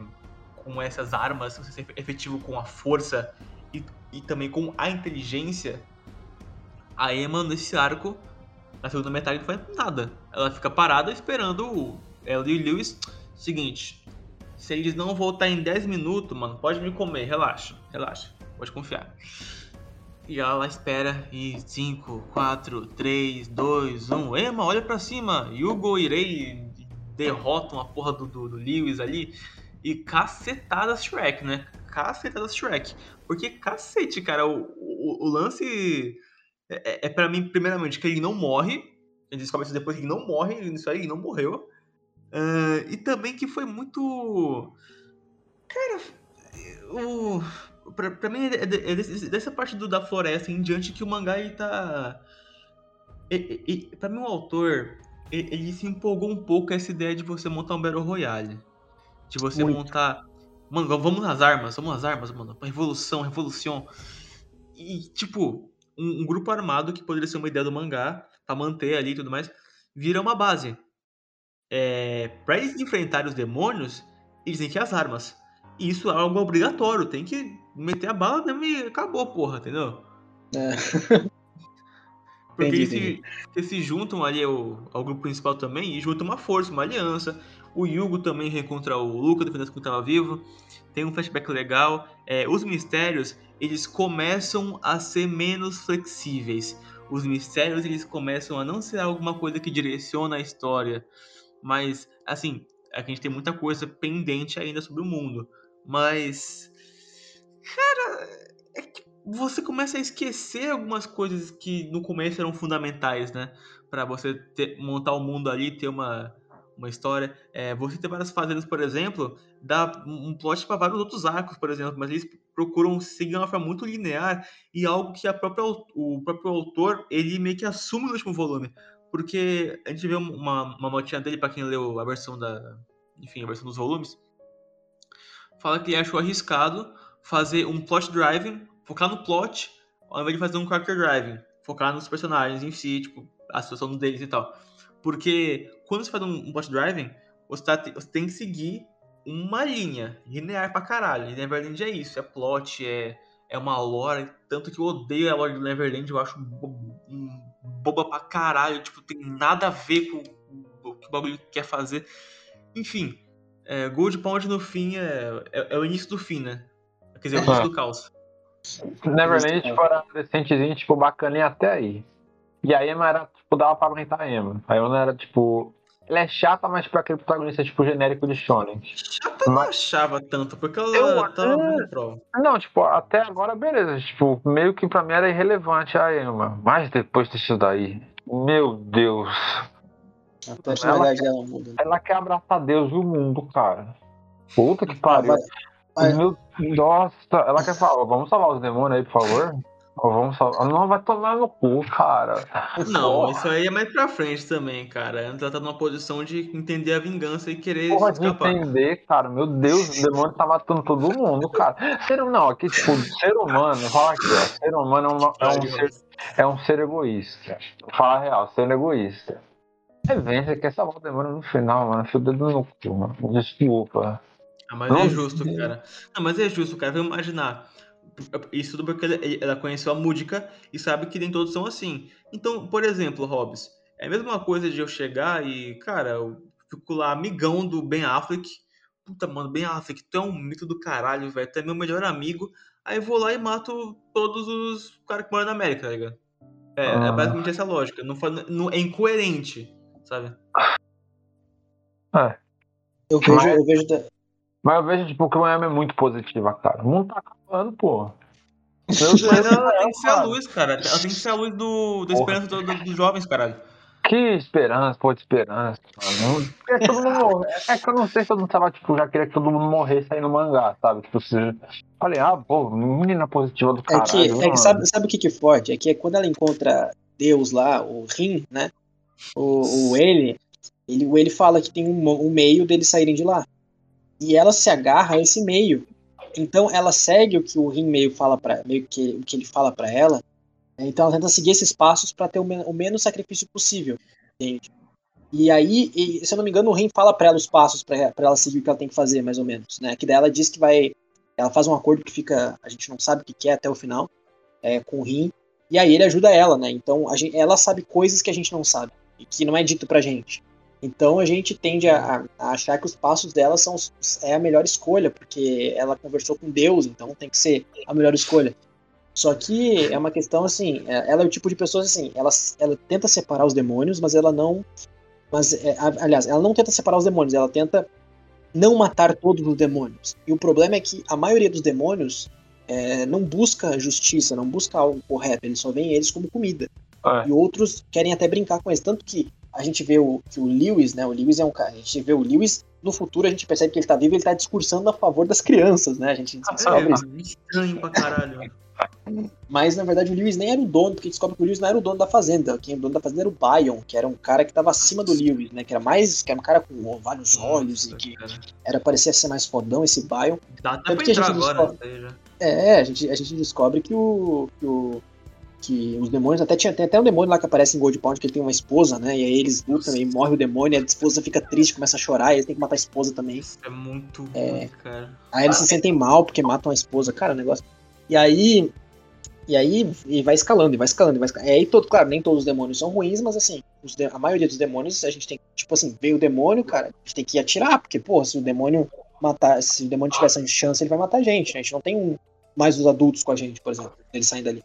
com essas armas, você ser efetivo com a força e, e também com a inteligência, a Emma nesse arco, na segunda metade, não faz nada. Ela fica parada esperando ela e o Lewis. Seguinte, se eles não voltar em 10 minutos, mano, pode me comer, relaxa, relaxa, pode confiar. E ela espera e 5, 4, 3, 2, 1. Emma, olha pra cima. Hugo Irei derrotam a porra do, do, do Lewis ali. E cacetadas Shrek, né? Cacetadas Shrek. Porque cacete, cara, o, o, o lance é, é, é para mim, primeiramente, que ele não morre. Gente descobre isso depois que ele não morre, isso aí ele não morreu. Uh, e também que foi muito. Cara, o pra, pra mim, é, é, dessa parte do, da floresta em diante que o mangá ele tá. E, e, pra mim, o autor ele, ele, se empolgou um pouco com essa ideia de você montar um Battle Royale. De você Muito. montar. Mano, vamos nas armas, vamos nas armas, mano. Revolução, revolução. E, tipo, um, um, grupo armado que poderia ser uma ideia do mangá, pra manter ali e tudo mais, vira uma base. É, pra eles enfrentarem os demônios, eles têm que às armas. E isso é algo obrigatório, tem que meter a bala mesmo e acabou, porra, entendeu? É. *laughs* Porque entendi, eles, se, eles, se, juntam ali ao, ao, grupo principal também e juntam uma força, uma aliança. O Yugo também reencontra o Luca, defendendo que estava vivo. Tem um flashback legal. É, os mistérios, eles começam a ser menos flexíveis. Os mistérios, eles começam a não ser alguma coisa que direciona a história. Mas, assim, a gente tem muita coisa pendente ainda sobre o mundo. Mas Cara, é que você começa a esquecer algumas coisas que no começo eram fundamentais, né? Para você ter, montar o um mundo ali, ter uma, uma história. É, você ter várias fazendas, por exemplo, dá um plot para vários outros arcos, por exemplo, mas eles procuram seguir uma forma muito linear e algo que a própria, o próprio autor ele meio que assume no último volume. Porque a gente vê uma, uma notinha dele, para quem leu a versão da. Enfim, a versão dos volumes. Fala que ele achou arriscado fazer um plot driving, focar no plot, ao invés de fazer um character driving, focar nos personagens em si, tipo, a situação deles e tal. Porque quando você faz um, um plot driving, você, tá, você tem que seguir uma linha linear pra caralho. Neverland é isso, é plot, é, é uma lore. Tanto que eu odeio a lore do Neverland, eu acho um boba pra caralho. Tipo, tem nada a ver com o que o bagulho quer fazer. Enfim, é, Gold Pound no fim é, é, é, o início do fim, né? Quer dizer, é o início do caos. Neverland, tipo, era adolescentezinho, tipo, bacaninha até aí. E a Emma era, tipo, dava pra aguentar a Emma. A Emma era, tipo, ela é chata, mas pra aquele protagonista tipo genérico de Shonen. Chata mas... não achava tanto, porque ela eu, tava é... muito prova. Não, tipo, até agora beleza. Tipo, meio que pra mim era irrelevante a Emma. Mas depois disso daí, meu Deus. A personalidade ela, dela muda. Ela quer abraçar Deus e o mundo, cara. Puta que pariu. Ah, vai... Meu... Nossa, ela quer falar, vamos salvar os demônios aí, por favor? Vamos salvar. Não, vai tomar no cu, cara. Não, Porra. isso aí é mais pra frente também, cara. Antes ela tá numa posição de entender a vingança e querer Porra, escapar. de entender, cara. Meu Deus, o demônio tá matando todo mundo, cara. Ser, não, aqui, tipo, ser humano, fala aqui, ó. Ser humano é, uma, é, um, ser, é um ser egoísta. Fala a real, ser egoísta. É, você quer salvar o demônio no final, mano. Fio dedo no cu, mano. Desculpa. Ah, mas é não, é justo, cara. Não, mas é justo, cara. Vamos imaginar isso tudo porque ela conheceu a música e sabe que nem todos são assim. Então, por exemplo, Hobbs, é a mesma coisa de eu chegar e, cara, eu fico lá amigão do Ben Affleck. Puta, mano, Ben Affleck, tu é um mito do caralho, velho. Tu é meu melhor amigo. Aí eu vou lá e mato todos os caras que moram na América, tá ligado? É, é ah. é basicamente essa lógica. Não, não, é incoerente, sabe? É. Eu vejo, eu vejo. Mas eu vejo, tipo, que o Miami é muito positiva, cara. O mundo tá acabando, pô. Mas ela tem que ser a luz, cara. Ela tem que ser a luz do, da esperança do, do, dos jovens, caralho. Que esperança, pô, de esperança, mano. É, todo mundo, é que eu não sei se eu não tava, tipo, já queria que todo mundo morresse aí no mangá, sabe? Tipo, se... falei, ah, pô, menina positiva do caralho. É que, é que sabe, sabe o que que é forte? É que é quando ela encontra Deus lá, o Rim, né? O, o ele, ele, o ele fala que tem um, um meio deles saírem de lá. E ela se agarra a esse meio. Então ela segue o que o Rim meio fala para meio que o que ele fala para ela. Né? Então ela tenta seguir esses passos para ter o, men o, menos sacrifício possível, entende? E aí, e, se eu não me engano, o Rim fala para ela os passos para ela seguir o que ela tem que fazer, mais ou menos, né? Que daí ela diz que vai, ela faz um acordo que fica, a gente não sabe o que, é até o final, é, com o Rim. E aí ele ajuda ela, né? Então gente, ela sabe coisas que a gente não sabe e que não é dito pra gente. Então a gente tende a, a, achar que os passos dela são é a melhor escolha, porque ela conversou com Deus, então tem que ser a melhor escolha. Só que é uma questão assim, é, ela é o tipo de pessoa assim, ela, ela tenta separar os demônios, mas ela não. Mas, é, aliás, ela não tenta separar os demônios, ela tenta não matar todos os demônios. E o problema é que a maioria dos demônios é, não busca justiça, não busca algo correto, eles só veem eles como comida. É. E outros querem até brincar com eles. Tanto que a gente vê o, que o Lewis, né? O Lewis é um cara. A gente vê o Lewis no futuro, a gente percebe que ele tá vivo e ele tá discursando a favor das crianças, né? A gente descobre ah, é, estranho pra caralho. Mas na verdade o Lewis nem era o dono, porque descobre que o Lewis não era o dono da fazenda. Quem era o dono da fazenda era o Bion, que era um cara que tava acima do Lewis, né? Que era mais. Que era um cara com vários olhos Nossa, e que cara. era parecia ser mais fodão esse Bion. Dá até pra entrar agora, descobre... É, a gente, a gente descobre que o, que o, que os demônios, até tinha, tem até um demônio lá que aparece em Gold Pound, que ele tem uma esposa, né? E aí eles lutam e morre o demônio, e a esposa fica triste, começa a chorar, e eles têm que matar a esposa também. Isso é muito é, ruim, cara. Aí eles se sentem mal porque matam a esposa, cara, o negócio. E aí. E aí e vai escalando, e vai escalando, e vai escalando. E aí, todo, claro, nem todos os demônios são ruins, mas assim, de, a maioria dos demônios, a gente tem, tipo assim, veio o demônio, cara, a gente tem que atirar, porque, pô, se o demônio matar, se o demônio tivesse chance, ele vai matar a gente, né? A gente não tem um, mais os adultos com a gente, por exemplo, eles saem dali.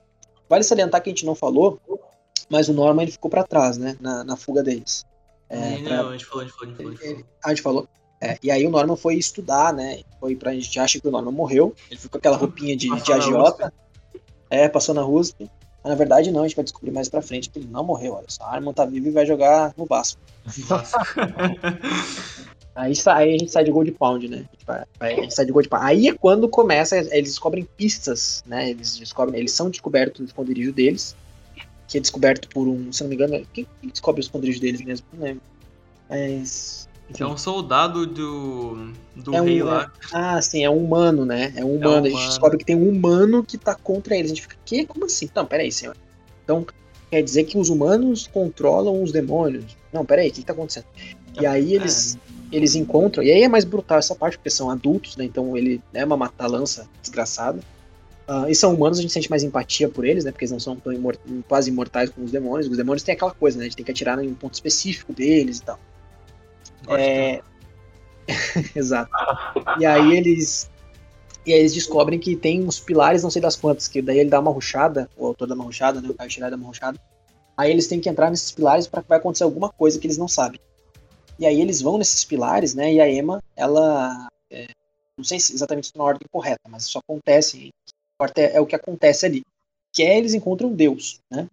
Vale salientar que a gente não falou, mas o Norman ele ficou para trás, né? Na, na fuga deles. É, não, pra... a gente falou, a gente falou, a gente falou. A gente falou. A gente falou. É, e aí o Norman foi estudar, né? Foi pra gente acha que o Norman morreu. Ele ficou com aquela roupinha de, de agiota. É, passou na USP. Mas na verdade não, a gente vai descobrir mais pra frente que ele não morreu. Olha só, a Armand tá vivo e vai jogar no Vasco. *laughs* Aí, aí a gente sai de Gold Pound, né? A gente, vai- vai- a gente sai de Gold Pound. Aí é quando começa, eles descobrem pistas, né? Eles descobrem, eles são descobertos no esconderijo deles, que é descoberto por um, se não me engano, quem descobre o esconderijo deles mesmo? Não lembro. Mas. É um soldado do, do É um- rei lá. Ah, sim, é um humano, né? É um humano. A gente descobre que tem um humano que tá contra eles. A gente fica, que? Como assim? Não, peraí, senhor. Então, quer dizer que os humanos controlam os demônios. Não, peraí, o que, que tá acontecendo? E aí eles, eles encontram, e aí é mais brutal essa parte, porque são adultos, né? Então ele é uma matalança desgraçada. Ah, e são humanos, a gente sente mais empatia por eles, né? Porque eles não são tão imor- quase imortais como os demônios. Os demônios têm aquela coisa, né? A gente tem que atirar em um ponto específico deles e tal. Gosto É... *laughs* Exato. E aí eles. E aí eles descobrem que tem uns pilares, não sei das quantas, que daí ele dá uma ruchada, o autor dá uma ruchada, né? O Caio Shirai dá uma ruchada. Aí eles têm que entrar nesses pilares para que vai acontecer alguma coisa que eles não sabem. E aí eles vão nesses pilares, né? E a Emma, ela. é, não sei se exatamente na ordem correta, mas isso acontece. É, é o que acontece ali. Que é eles encontram Deus, né?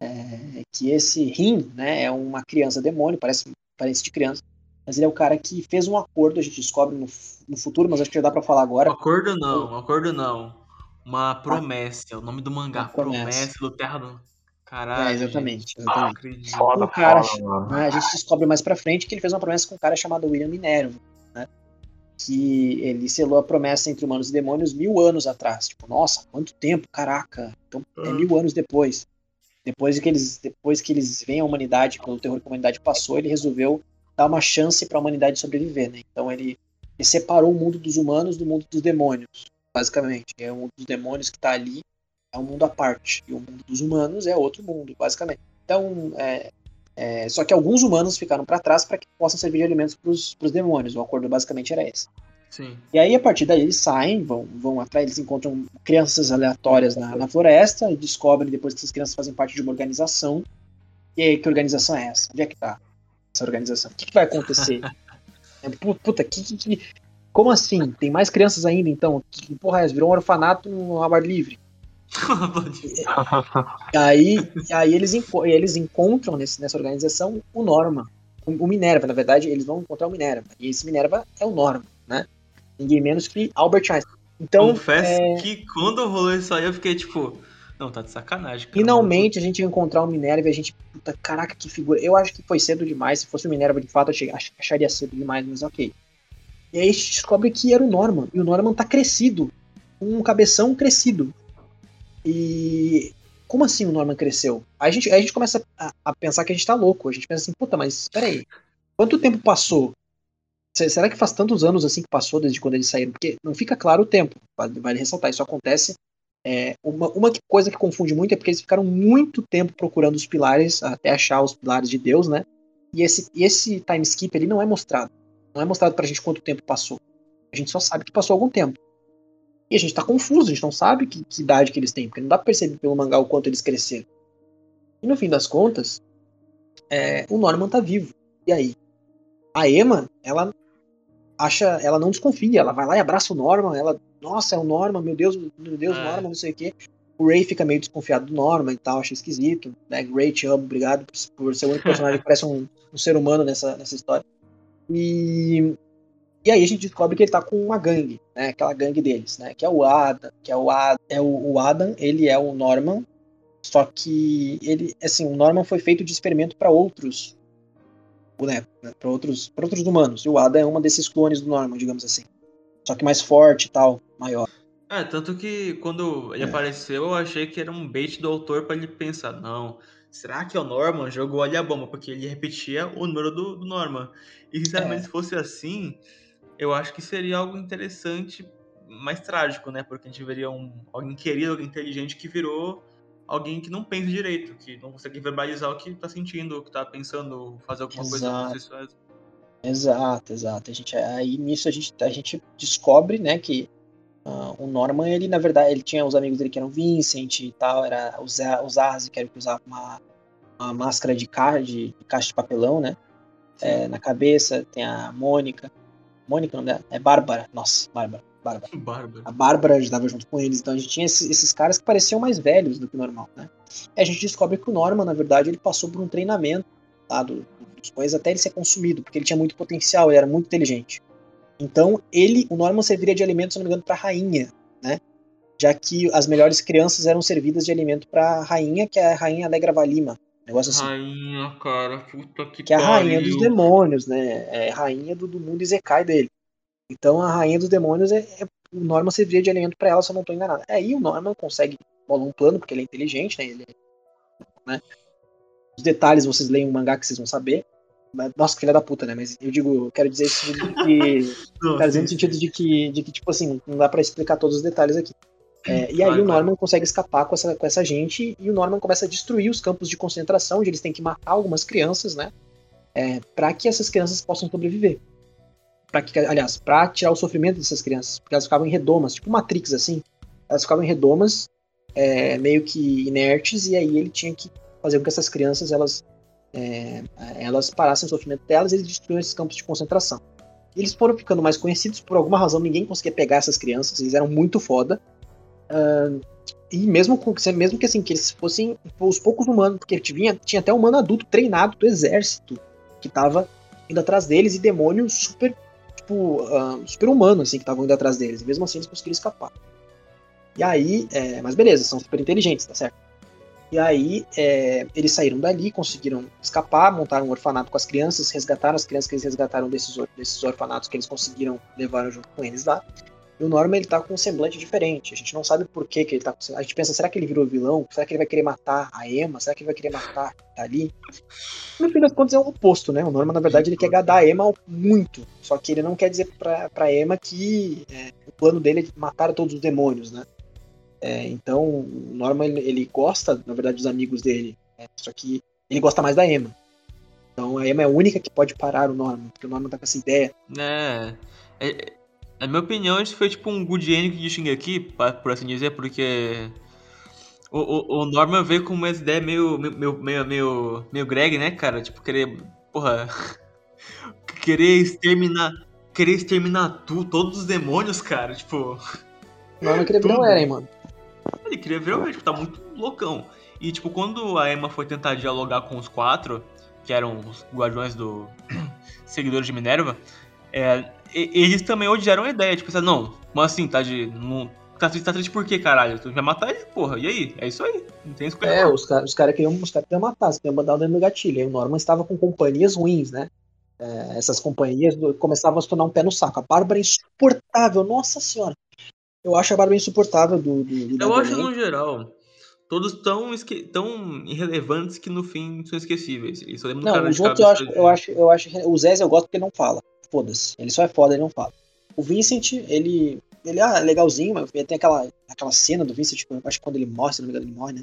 É, que esse Rim, né, é uma criança demônio, parece, parece de criança, mas ele é o cara que fez um acordo, a gente descobre no, no futuro, mas acho que já dá pra falar Um agora. acordo não, um acordo não. Uma promessa, é o nome do mangá. Promessa. Promessa do Terra do. Caralho. É, exatamente, exatamente. Foda, Um cara- foda, né, a gente descobre mais pra frente que ele fez uma promessa com um cara chamado William Minerva, né? Que ele selou a promessa entre humanos e demônios mil anos atrás. Tipo, nossa, quanto tempo, caraca. Então é mil anos depois. Depois que eles, depois que eles veem a humanidade, pelo terror que a humanidade passou, ele resolveu dar uma chance pra humanidade sobreviver, né? Então ele, ele separou o mundo dos humanos do mundo dos demônios, basicamente. É o mundo dos demônios que tá ali, é um mundo à parte. E o mundo dos humanos é outro mundo, basicamente. Então, é, é, só que alguns humanos ficaram para trás para que possam servir de alimentos para os demônios. O acordo basicamente era esse. Sim. E aí, a partir daí, eles saem, vão, vão atrás, eles encontram crianças aleatórias na, na floresta e descobrem depois que essas crianças fazem parte de uma organização. E aí, que organização é essa? Onde é que tá essa organização? O que, que vai acontecer? *laughs* É, pu- Puta, que, que, que- como assim? Tem mais crianças ainda, então? Que porra é? Virou um orfanato no ar livre. E aí, e aí eles, enco- eles encontram nesse- nessa organização o Norma. O, o Minerva, na verdade, eles vão encontrar o Minerva. E esse Minerva é o Norma, né? Ninguém menos que Albert Einstein. Então, Confesso é, que quando rolou isso aí eu fiquei tipo. Não, tá de sacanagem. cara. finalmente a gente vai encontrar o Minerva e a gente. Puta, caraca, que figura. Eu acho que foi cedo demais. Se fosse o Minerva de fato, eu acharia cedo demais, mas ok. E aí a gente descobre que era o Norman. E o Norman tá crescido. Com um cabeção crescido. E. Como assim o Norman cresceu? Aí a gente, aí a gente começa a, a pensar que a gente tá louco. A gente pensa assim, puta, mas peraí. Quanto tempo passou? Se- Será que faz tantos anos assim que passou desde quando eles saíram? Porque não fica claro o tempo. Vale, vale ressaltar. Isso acontece. é, uma, uma coisa que confunde muito é porque eles ficaram muito tempo procurando os pilares, até achar os pilares de Deus, né? E esse, esse time skip ele não é mostrado. Não é mostrado pra gente quanto tempo passou. A gente só sabe que passou algum tempo. E a gente tá confuso, a gente não sabe que, que idade que eles têm, porque não dá pra perceber pelo mangá o quanto eles cresceram. E no fim das contas, é, o Norman tá vivo. E aí? A Emma, ela acha, ela não desconfia, ela vai lá e abraça o Norman, ela, nossa, é o Norman, meu Deus, meu Deus, É. Norman, não sei o quê. O Ray fica meio desconfiado do Norman e tal, acha esquisito. Né? Ray, te amo, obrigado por, por ser o único personagem que parece um, um ser humano nessa, nessa história. E, e aí a gente descobre que ele tá com uma gangue, né? Aquela gangue deles, né? Que é o Adam, que é o Adam, é o, o Adam, ele é o Norman, só que ele, assim, o Norman foi feito de experimento para outros bonecos, né? Para outros, pra outros humanos. E o Adam é uma desses clones do Norman, digamos assim. Só que mais forte e tal, maior. É, tanto que quando ele É. apareceu, eu achei que era um bait do autor pra ele pensar, não, será que é o Norman jogou ali a bomba? Porque ele repetia o número do, do Norman. E sinceramente, É. se fosse assim, eu acho que seria algo interessante, mais trágico, né? Porque a gente veria um, alguém querido, alguém inteligente que virou alguém que não pensa direito, que não consegue verbalizar o que tá sentindo, o que tá pensando, fazer alguma coisa Exato. processual. Exato, exato. A gente, aí nisso a gente, a gente descobre, né, que ah, o Norman, ele na verdade, ele tinha os amigos dele que eram Vincent e tal, era o, Zé, o Zazi, que era que usava uma, uma máscara de, ca, de, de caixa de papelão, né, é, na cabeça, tem a Mônica, Mônica, não é? É Bárbara, nossa, Bárbara, Bárbara. Bárbaro. A Bárbara estava junto com eles, então a gente tinha esses, esses caras que pareciam mais velhos do que o normal, né? E a gente descobre que o Norman, na verdade, ele passou por um treinamento lá do, do demônios, coisas até ele ser consumido, porque ele tinha muito potencial, ele era muito inteligente. Então, ele, o Norman serviria de alimento, se não me engano, para a rainha, né? Já que as melhores crianças eram servidas de alimento para a rainha, que é a rainha Alegra Valima. Negócio assim. Rainha, cara, puta que Que é a rainha pariu. dos demônios, né? É a rainha do, do mundo Izekai dele. Então a rainha dos demônios é, é- o Norman serviria de alimento pra ela, se eu não tô enganado. Aí o Norman consegue bolar um plano, porque ele é inteligente, né? Ele, né? Os detalhes vocês leem o mangá que vocês vão saber. Nossa, que filha da puta, né? Mas eu digo, eu quero dizer isso de *laughs* que. No sentido de que, de que, tipo assim, não dá pra explicar todos os detalhes aqui. É, e aí o. Norman consegue escapar com essa, com essa gente e o Norman começa a destruir os campos de concentração, onde eles têm que matar algumas crianças, né? É, para que essas crianças possam sobreviver. Pra que, aliás, para tirar o sofrimento dessas crianças, porque elas ficavam em redomas, tipo Matrix, assim. Elas ficavam em redomas, é, meio que inertes, e aí ele tinha que fazer com que essas crianças elas, é, elas parassem o sofrimento delas e eles destruíam esses campos de concentração. Eles foram ficando mais conhecidos, por alguma razão ninguém conseguia pegar essas crianças, eles eram muito foda. Ahn, e mesmo, com, mesmo que assim, que eles fossem os poucos humanos, porque tinha, tinha até um humano adulto treinado do exército que tava indo atrás deles e demônios super, tipo, ah, super humanos, assim, que estavam indo atrás deles. E mesmo assim eles conseguiram escapar. E aí, é, mas beleza, são super inteligentes, tá certo? E aí, é, eles saíram dali, conseguiram escapar, montaram um orfanato com as crianças, resgataram as crianças que eles resgataram desses, desses orfanatos que eles conseguiram levar junto com eles lá. E o Norman, ele tá com um semblante diferente. A gente não sabe por que, que ele tá com A gente pensa, será que ele virou vilão? Será que ele vai querer matar a Emma? Será que ele vai querer matar a ali? No fim das contas é o oposto, né? O Norman, na verdade, ele quer gadar a Emma muito. Só que ele não quer dizer pra, pra Emma que é, o plano dele é matar todos os demônios, né? É, então, o Norman, ele, gosta, na verdade, dos amigos dele. né? Só que ele gosta mais da Emma. Então a Emma é a única que pode parar o Norman, porque o Norman tá com essa ideia. É, é- na minha opinião, isso foi tipo um good ending de Shingeki, por assim dizer, porque o, o, o Norman veio com uma ideia meio, meio, meio, meio, meio Greg, né, cara? Tipo, querer, porra, *laughs* querer exterminar, querer exterminar tu, todos os demônios, cara, tipo... Norman queria virar *laughs* o. Eren, mano. Ele queria ver o tipo, tá muito loucão. E, tipo, quando a Emma foi tentar dialogar com os quatro, que eram os guardiões do *clears throat* seguidores de Minerva, é, e- eles também odiaram a ideia. Tipo, pensaram, não, mas assim, tá de. Não, tá, triste, tá triste por quê, caralho? Tu vai matar ele, porra. E aí? É isso aí. Não tem escolha. É, não. os caras os cara queriam, os cara queriam matar, você queriam mandar o dentro do gatilho. Aí o Norman estava com companhias ruins, né? É, essas companhias do- começavam a se tornar um pé no saco. A Bárbara é insuportável, nossa senhora. Eu acho a Bárbara insuportável do, do, do Eu acho, no geral, todos tão, esque... tão irrelevantes que no fim são esquecíveis. Eles só lembram do Não, cara os de outros eu acho, eu acho, eu acho. O Zez eu gosto porque ele não fala. Foda-se. Ele só é foda, ele não fala. O Vincent, ele. Ele ah, é legalzinho, mas tem aquela, aquela cena do Vincent, eu acho que quando ele morre, se não me engano, ele morre, né?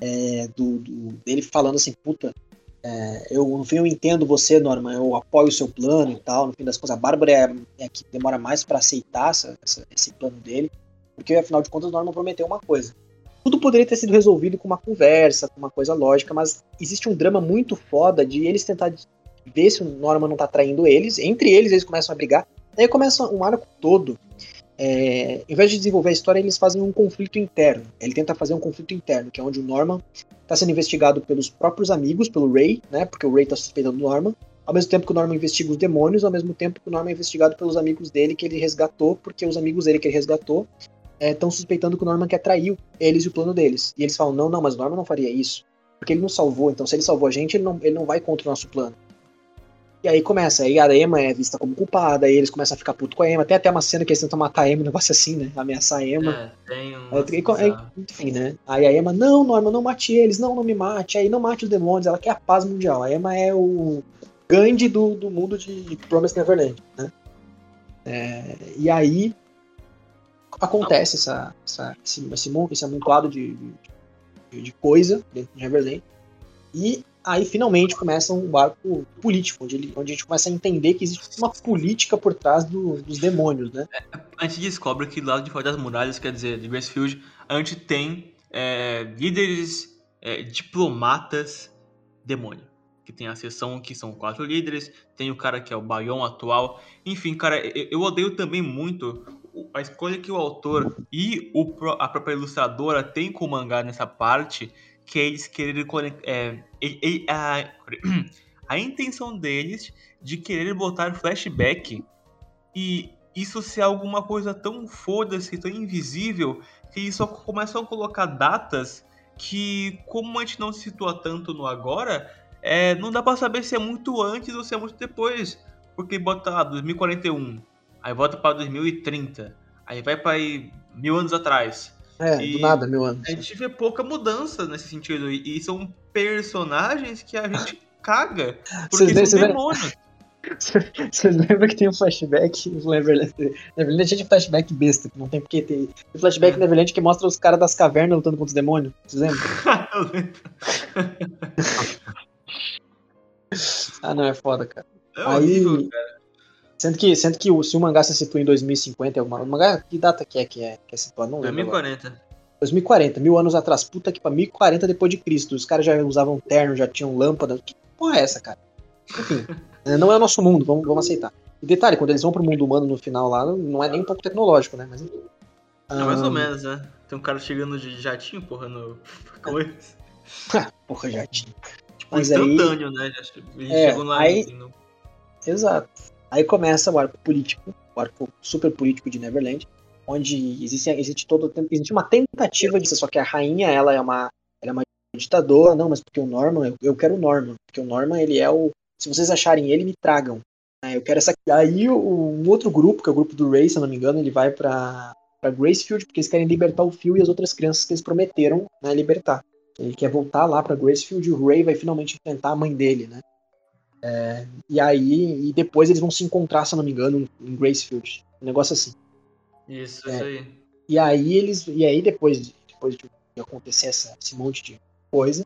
É, do, do- dele falando assim, puta, é, eu no fim eu entendo você, Norman, eu apoio o seu plano e tal. No fim das contas, a Bárbara é, é que demora mais pra aceitar essa- essa- esse plano dele, porque afinal de contas Norman prometeu uma coisa. Tudo poderia ter sido resolvido com uma conversa, com uma coisa lógica, mas existe um drama muito foda de eles tentar ver se o Norman não tá traindo eles. Entre eles, eles começam a brigar. Aí começa um arco todo. É, em vez de desenvolver a história, eles fazem um conflito interno. Ele tenta fazer um conflito interno, que é onde o Norman tá sendo investigado pelos próprios amigos, pelo Ray, né? Porque o Ray tá suspeitando do Norman. Ao mesmo tempo que o Norman investiga os demônios, ao mesmo tempo que o Norman é investigado pelos amigos dele que ele resgatou, porque os amigos dele que ele resgatou estão suspeitando que o Norman quer trair eles e o plano deles. E eles falam: não, não, mas o Norman não faria isso. Porque ele nos salvou, então se ele salvou a gente, ele não, ele não vai contra o nosso plano. E aí começa, aí a Emma é vista como culpada, aí eles começam a ficar puto com a Emma. Tem até uma cena que eles tentam matar a Emma, um negócio assim, né? Ameaçar a Emma. É, tem um. Aí, aí, enfim, né? Aí a Emma, não, Norma, não mate eles, não, não me mate, aí não mate os demônios, ela quer a paz mundial. A Emma é o Gandhi do, do mundo de Promise Neverland, né? É, e aí acontece essa, essa, esse, esse, esse amontoado de, de, de coisa dentro de Neverland. E aí finalmente começa um arco político, onde, ele, onde a gente começa a entender que existe uma política por trás do- dos demônios, né? A gente descobre que do lado de fora das muralhas, quer dizer, de Gracefield, a gente tem é, líderes é, diplomatas demônio. Que tem a seção que são quatro líderes, tem o cara que é o Bayon atual. Enfim, cara, eu, odeio também muito a escolha que o autor e o, a própria ilustradora têm com o mangá nessa parte, que eles quererem é, a, *clears throat* a intenção deles de querer botar flashback e isso ser alguma coisa tão foda-se, tão invisível, que eles só começam a colocar datas que, como a gente não se situa tanto no agora, é, não dá para saber se é muito antes ou se é muito depois. Porque bota lá 2041, aí volta para 2030, aí vai para mil anos atrás. É, E do nada, mil anos. A gente vê pouca mudança nesse sentido. E, são personagens que a gente caga. Porque Vocês são demônios. *laughs* Vocês lembram que tem um flashback no Neverland? Neverland é de flashback besta, não tem porque ter. Tem flashback no Neverland que mostra os caras das cavernas lutando contra os demônios. Vocês lembram? *laughs* Eu lembro. Ah, não, é foda, cara. É Aí- horrível, cara. Sendo que, sendo que o, se o mangá se situa em 2050, é alguma. O mangá, que data que é que é, que é situado? Não lembro. agora. 2040. 2040, mil anos atrás. Puta que pariu, 1040 depois de Cristo. Os caras já usavam terno, já tinham lâmpada. Que porra é essa, cara? Enfim, é, *laughs* não é o nosso mundo, vamos, vamos aceitar. E detalhe, quando eles vão pro mundo humano no final lá, não é nem um pouco tecnológico, né? Mas enfim. É mais ou menos, né? Tem um cara chegando de jatinho, porra, no. *laughs* Coisa. *laughs* Porra, já tinha. Tipo, Mas aí- instantâneo, né? Já che- Ele É, chegou lá aí- no- Exato. Aí começa o arco político, o arco super político de Neverland, onde existe, existe todo existe uma tentativa disso, só que a rainha ela é uma ela é uma ditadora, não, mas porque o Norman, eu, eu quero o Norman, porque o Norman ele é o se vocês acharem ele me tragam. né, eu quero essa aí um outro grupo, que é o grupo do Ray, se eu não me engano, ele vai pra para Gracefield porque eles querem libertar o Phil e as outras crianças que eles prometeram, né, libertar. Ele quer voltar lá pra Gracefield e o Ray vai finalmente enfrentar a mãe dele, né? E aí, e depois eles vão se encontrar, se eu não me engano, em Gracefield. Um negócio assim. Isso, É. isso aí. E aí eles. E aí depois, de- depois de acontecer essa- esse monte de coisa,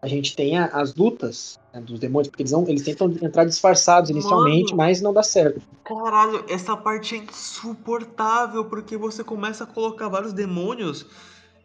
a gente tem a- as lutas né, dos demônios, porque eles, não, eles tentam entrar disfarçados inicialmente, Mano. mas não dá certo. Caralho, essa parte é insuportável, porque você começa a colocar vários demônios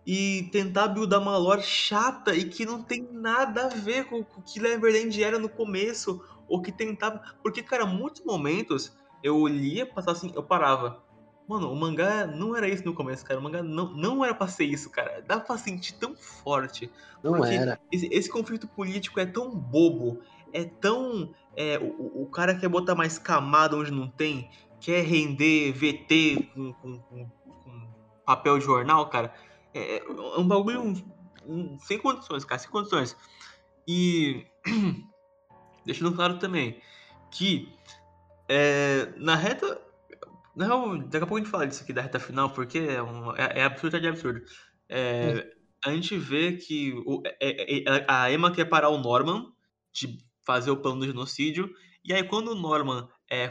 e tentar buildar uma lore chata e que não tem nada a ver com o que Neverland era no começo, ou que tentava. Porque, cara, muitos momentos eu lia, passava assim, eu parava. Mano, o mangá não era isso no começo, cara. O mangá não, não era pra ser isso, cara. Dá pra sentir tão forte. Não era. Esse, esse conflito político é tão bobo, é tão. é, o- o, o cara quer botar mais camada onde não tem, quer render VT com, com- com- com papel de jornal, cara. É, é um bagulho um- um- sem condições, cara, sem condições. E. *clears throat* Deixando claro também que é, na reta. Na real, daqui a pouco a gente fala disso aqui da reta final, porque é, um, é, é absurdo, é de absurdo. É, a gente vê que o- é- é- é- a Emma quer parar o Norman de fazer o plano do genocídio. E aí, quando o Norman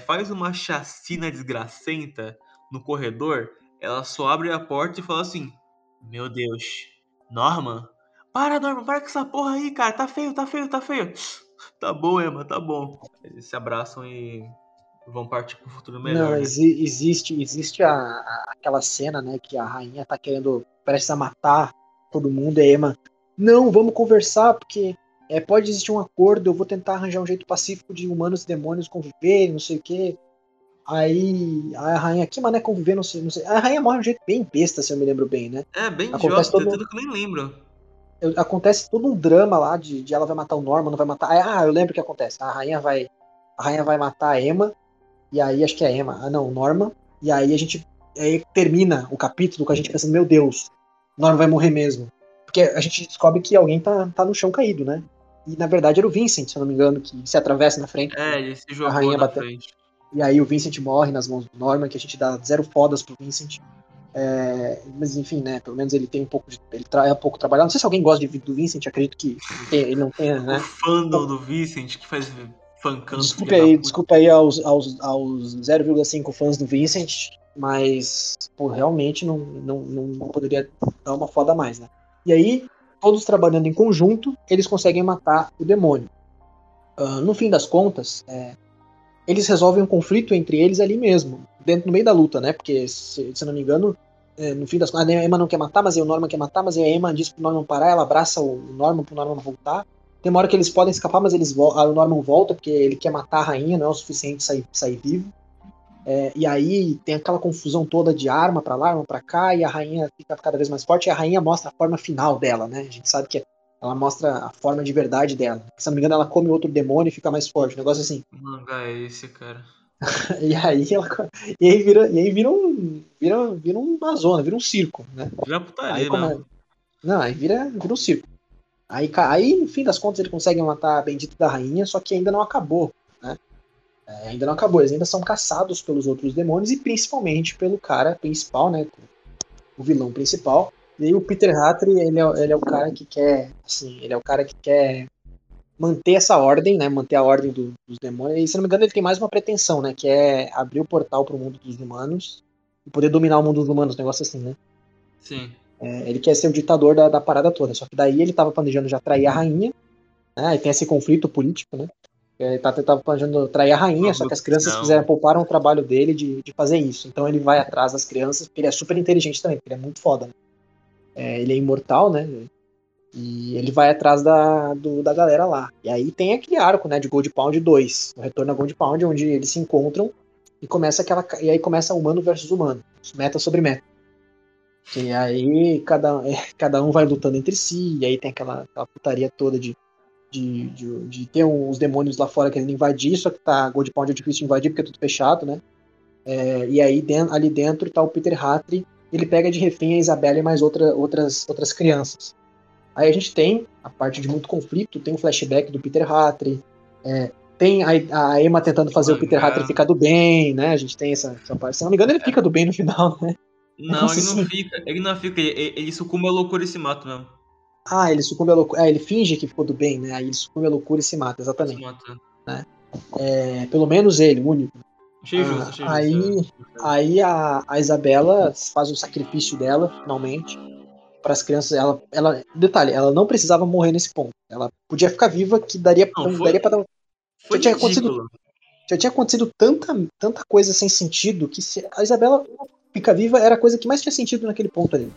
faz uma chacina desgracenta no corredor, ela só abre a porta e fala assim: Meu Deus, Norman? Para, Norman, para com essa porra aí, cara. Tá feio, tá feio, tá feio. Tá bom, Emma, tá bom. Eles se abraçam e vão partir pro futuro melhor. Não, né? exi- existe, existe a, a- aquela cena, né, que a rainha tá querendo, prestes a matar todo mundo, e a Emma, não, vamos conversar, porque é, pode existir um acordo, eu vou tentar arranjar um jeito pacífico de humanos e demônios conviverem, não sei o quê. Aí a rainha, que mané conviver, não sei, não sei. A rainha morre de um jeito bem besta, se eu me lembro bem, né? É, bem Acontece idiota, todo- tudo que eu nem lembro. Eu- Acontece todo um drama lá de, de ela vai matar o Norman, não vai matar. Ah, eu lembro o que acontece. A rainha vai. A rainha vai matar a Emma. E aí acho que é a Emma. Ah não, Norman. E aí a gente. Aí termina o capítulo com a gente pensando, meu Deus, Norman vai morrer mesmo. Porque a gente descobre que alguém tá, tá no chão caído, né? E na verdade era o Vincent, se eu não me engano, que se atravessa na frente. É, ele se jogou rainha na bateu. frente. E aí o Vincent morre nas mãos do Norman, que a gente dá zero fodas pro Vincent. É, mas enfim, né? Pelo menos ele tem um pouco de. Ele tra- é um pouco trabalhado. Não sei se alguém gosta de, do Vincent, acredito que não tem- ele não tenha, O né? fandom do Vicent que faz fancando. Desculpa aí, desculpa aí aos, aos, aos 0,5 fãs do Vincent, mas pô, realmente não, não, não poderia dar uma foda a mais, né? E aí, todos trabalhando em conjunto, eles conseguem matar o demônio. Ah, no fim das contas, é, eles resolvem um conflito entre eles ali mesmo, dentro no meio da luta, né? Porque, se, se não me engano, é, no fim das contas, a Emma não quer matar, mas aí o Norman quer matar, mas aí a Emma diz pro Norman parar, ela abraça o Norman pro Norman voltar. Tem uma hora que eles podem escapar, mas eles o Norman volta porque ele quer matar a rainha, não é o suficiente sair, sair vivo. É, e aí tem aquela confusão toda de arma pra lá, arma pra cá, e a rainha fica cada vez mais forte, e a rainha mostra a forma final dela, né? A gente sabe que Ela mostra a forma de verdade dela. Se não me engano, ela come outro demônio e fica mais forte. Um negócio assim. Que mangá é esse, cara? *laughs* E aí ela. E aí vira, e aí vira um. Vira, vira uma zona, vira um circo, né? Já putaria, Aí come- não. Aí vira, vira um circo. Aí, aí, no fim das contas, ele consegue matar a bendita da rainha, só que ainda não acabou, né? É, ainda não acabou, eles ainda são caçados pelos outros demônios e principalmente pelo cara principal, né? O vilão principal. E aí o Peter Hattry, ele é, ele é o cara que quer, assim, ele é o cara que quer manter essa ordem, né? Manter a ordem do- dos demônios. E se não me engano, ele tem mais uma pretensão, né? Que é abrir o portal pro mundo dos humanos e poder dominar o mundo dos humanos, um negócio assim, né? Sim. É, ele quer ser o ditador da, da parada toda. Só que daí ele tava planejando já trair a rainha. Né? E tem esse conflito político, né? Ele tá- tava planejando trair a rainha, só que as crianças Não. fizeram, pouparam o trabalho dele de, de fazer isso. Então ele vai atrás das crianças, porque ele é super inteligente também, porque ele é muito foda, né? É, ele é imortal, né? E ele vai atrás da, do- da galera lá. E aí tem aquele arco, né, de Gold Pound 2, o retorno a Gold Pound, onde eles se encontram e começa aquela. E aí começa humano versus humano. Meta sobre meta. E aí cada, é, cada um vai lutando entre si, e aí tem aquela, aquela putaria toda de, de, de, de ter uns demônios lá fora querendo invadir, só que tá Gold Pound é difícil de invadir porque é tudo fechado, né? É, e aí ali dentro tá o Peter Hattry, ele pega de refém a Isabela e mais outra, outras, outras crianças. Aí a gente tem a parte de muito conflito, tem o flashback do Peter Hattry, é, tem a, a Emma tentando fazer o Peter. Hattry ficar do bem, né? A gente tem essa, essa parte. Se não me engano, ele fica do bem no final, né? Não, Nossa, ele não sim. fica. Ele não fica. Ele, ele sucumbe à loucura e se mata mesmo. Ah, ele sucumbe à loucura. É, ele finge que ficou do bem, né? Aí ele sucumbe à loucura e se mata, Se exatamente. mata. É, pelo menos ele, o único. Achei Ah, justo, achei aí- justo. Aí a, a Isabela faz o sacrifício dela, finalmente, para as crianças. Ela, ela, detalhe, ela não precisava morrer nesse ponto. Ela podia ficar viva, que daria, Não, foi- daria para dar. Foi tinha acontecido-. Já tinha acontecido tanta, tanta coisa sem sentido que se a Isabela fica viva era a coisa que mais tinha sentido naquele ponto ali.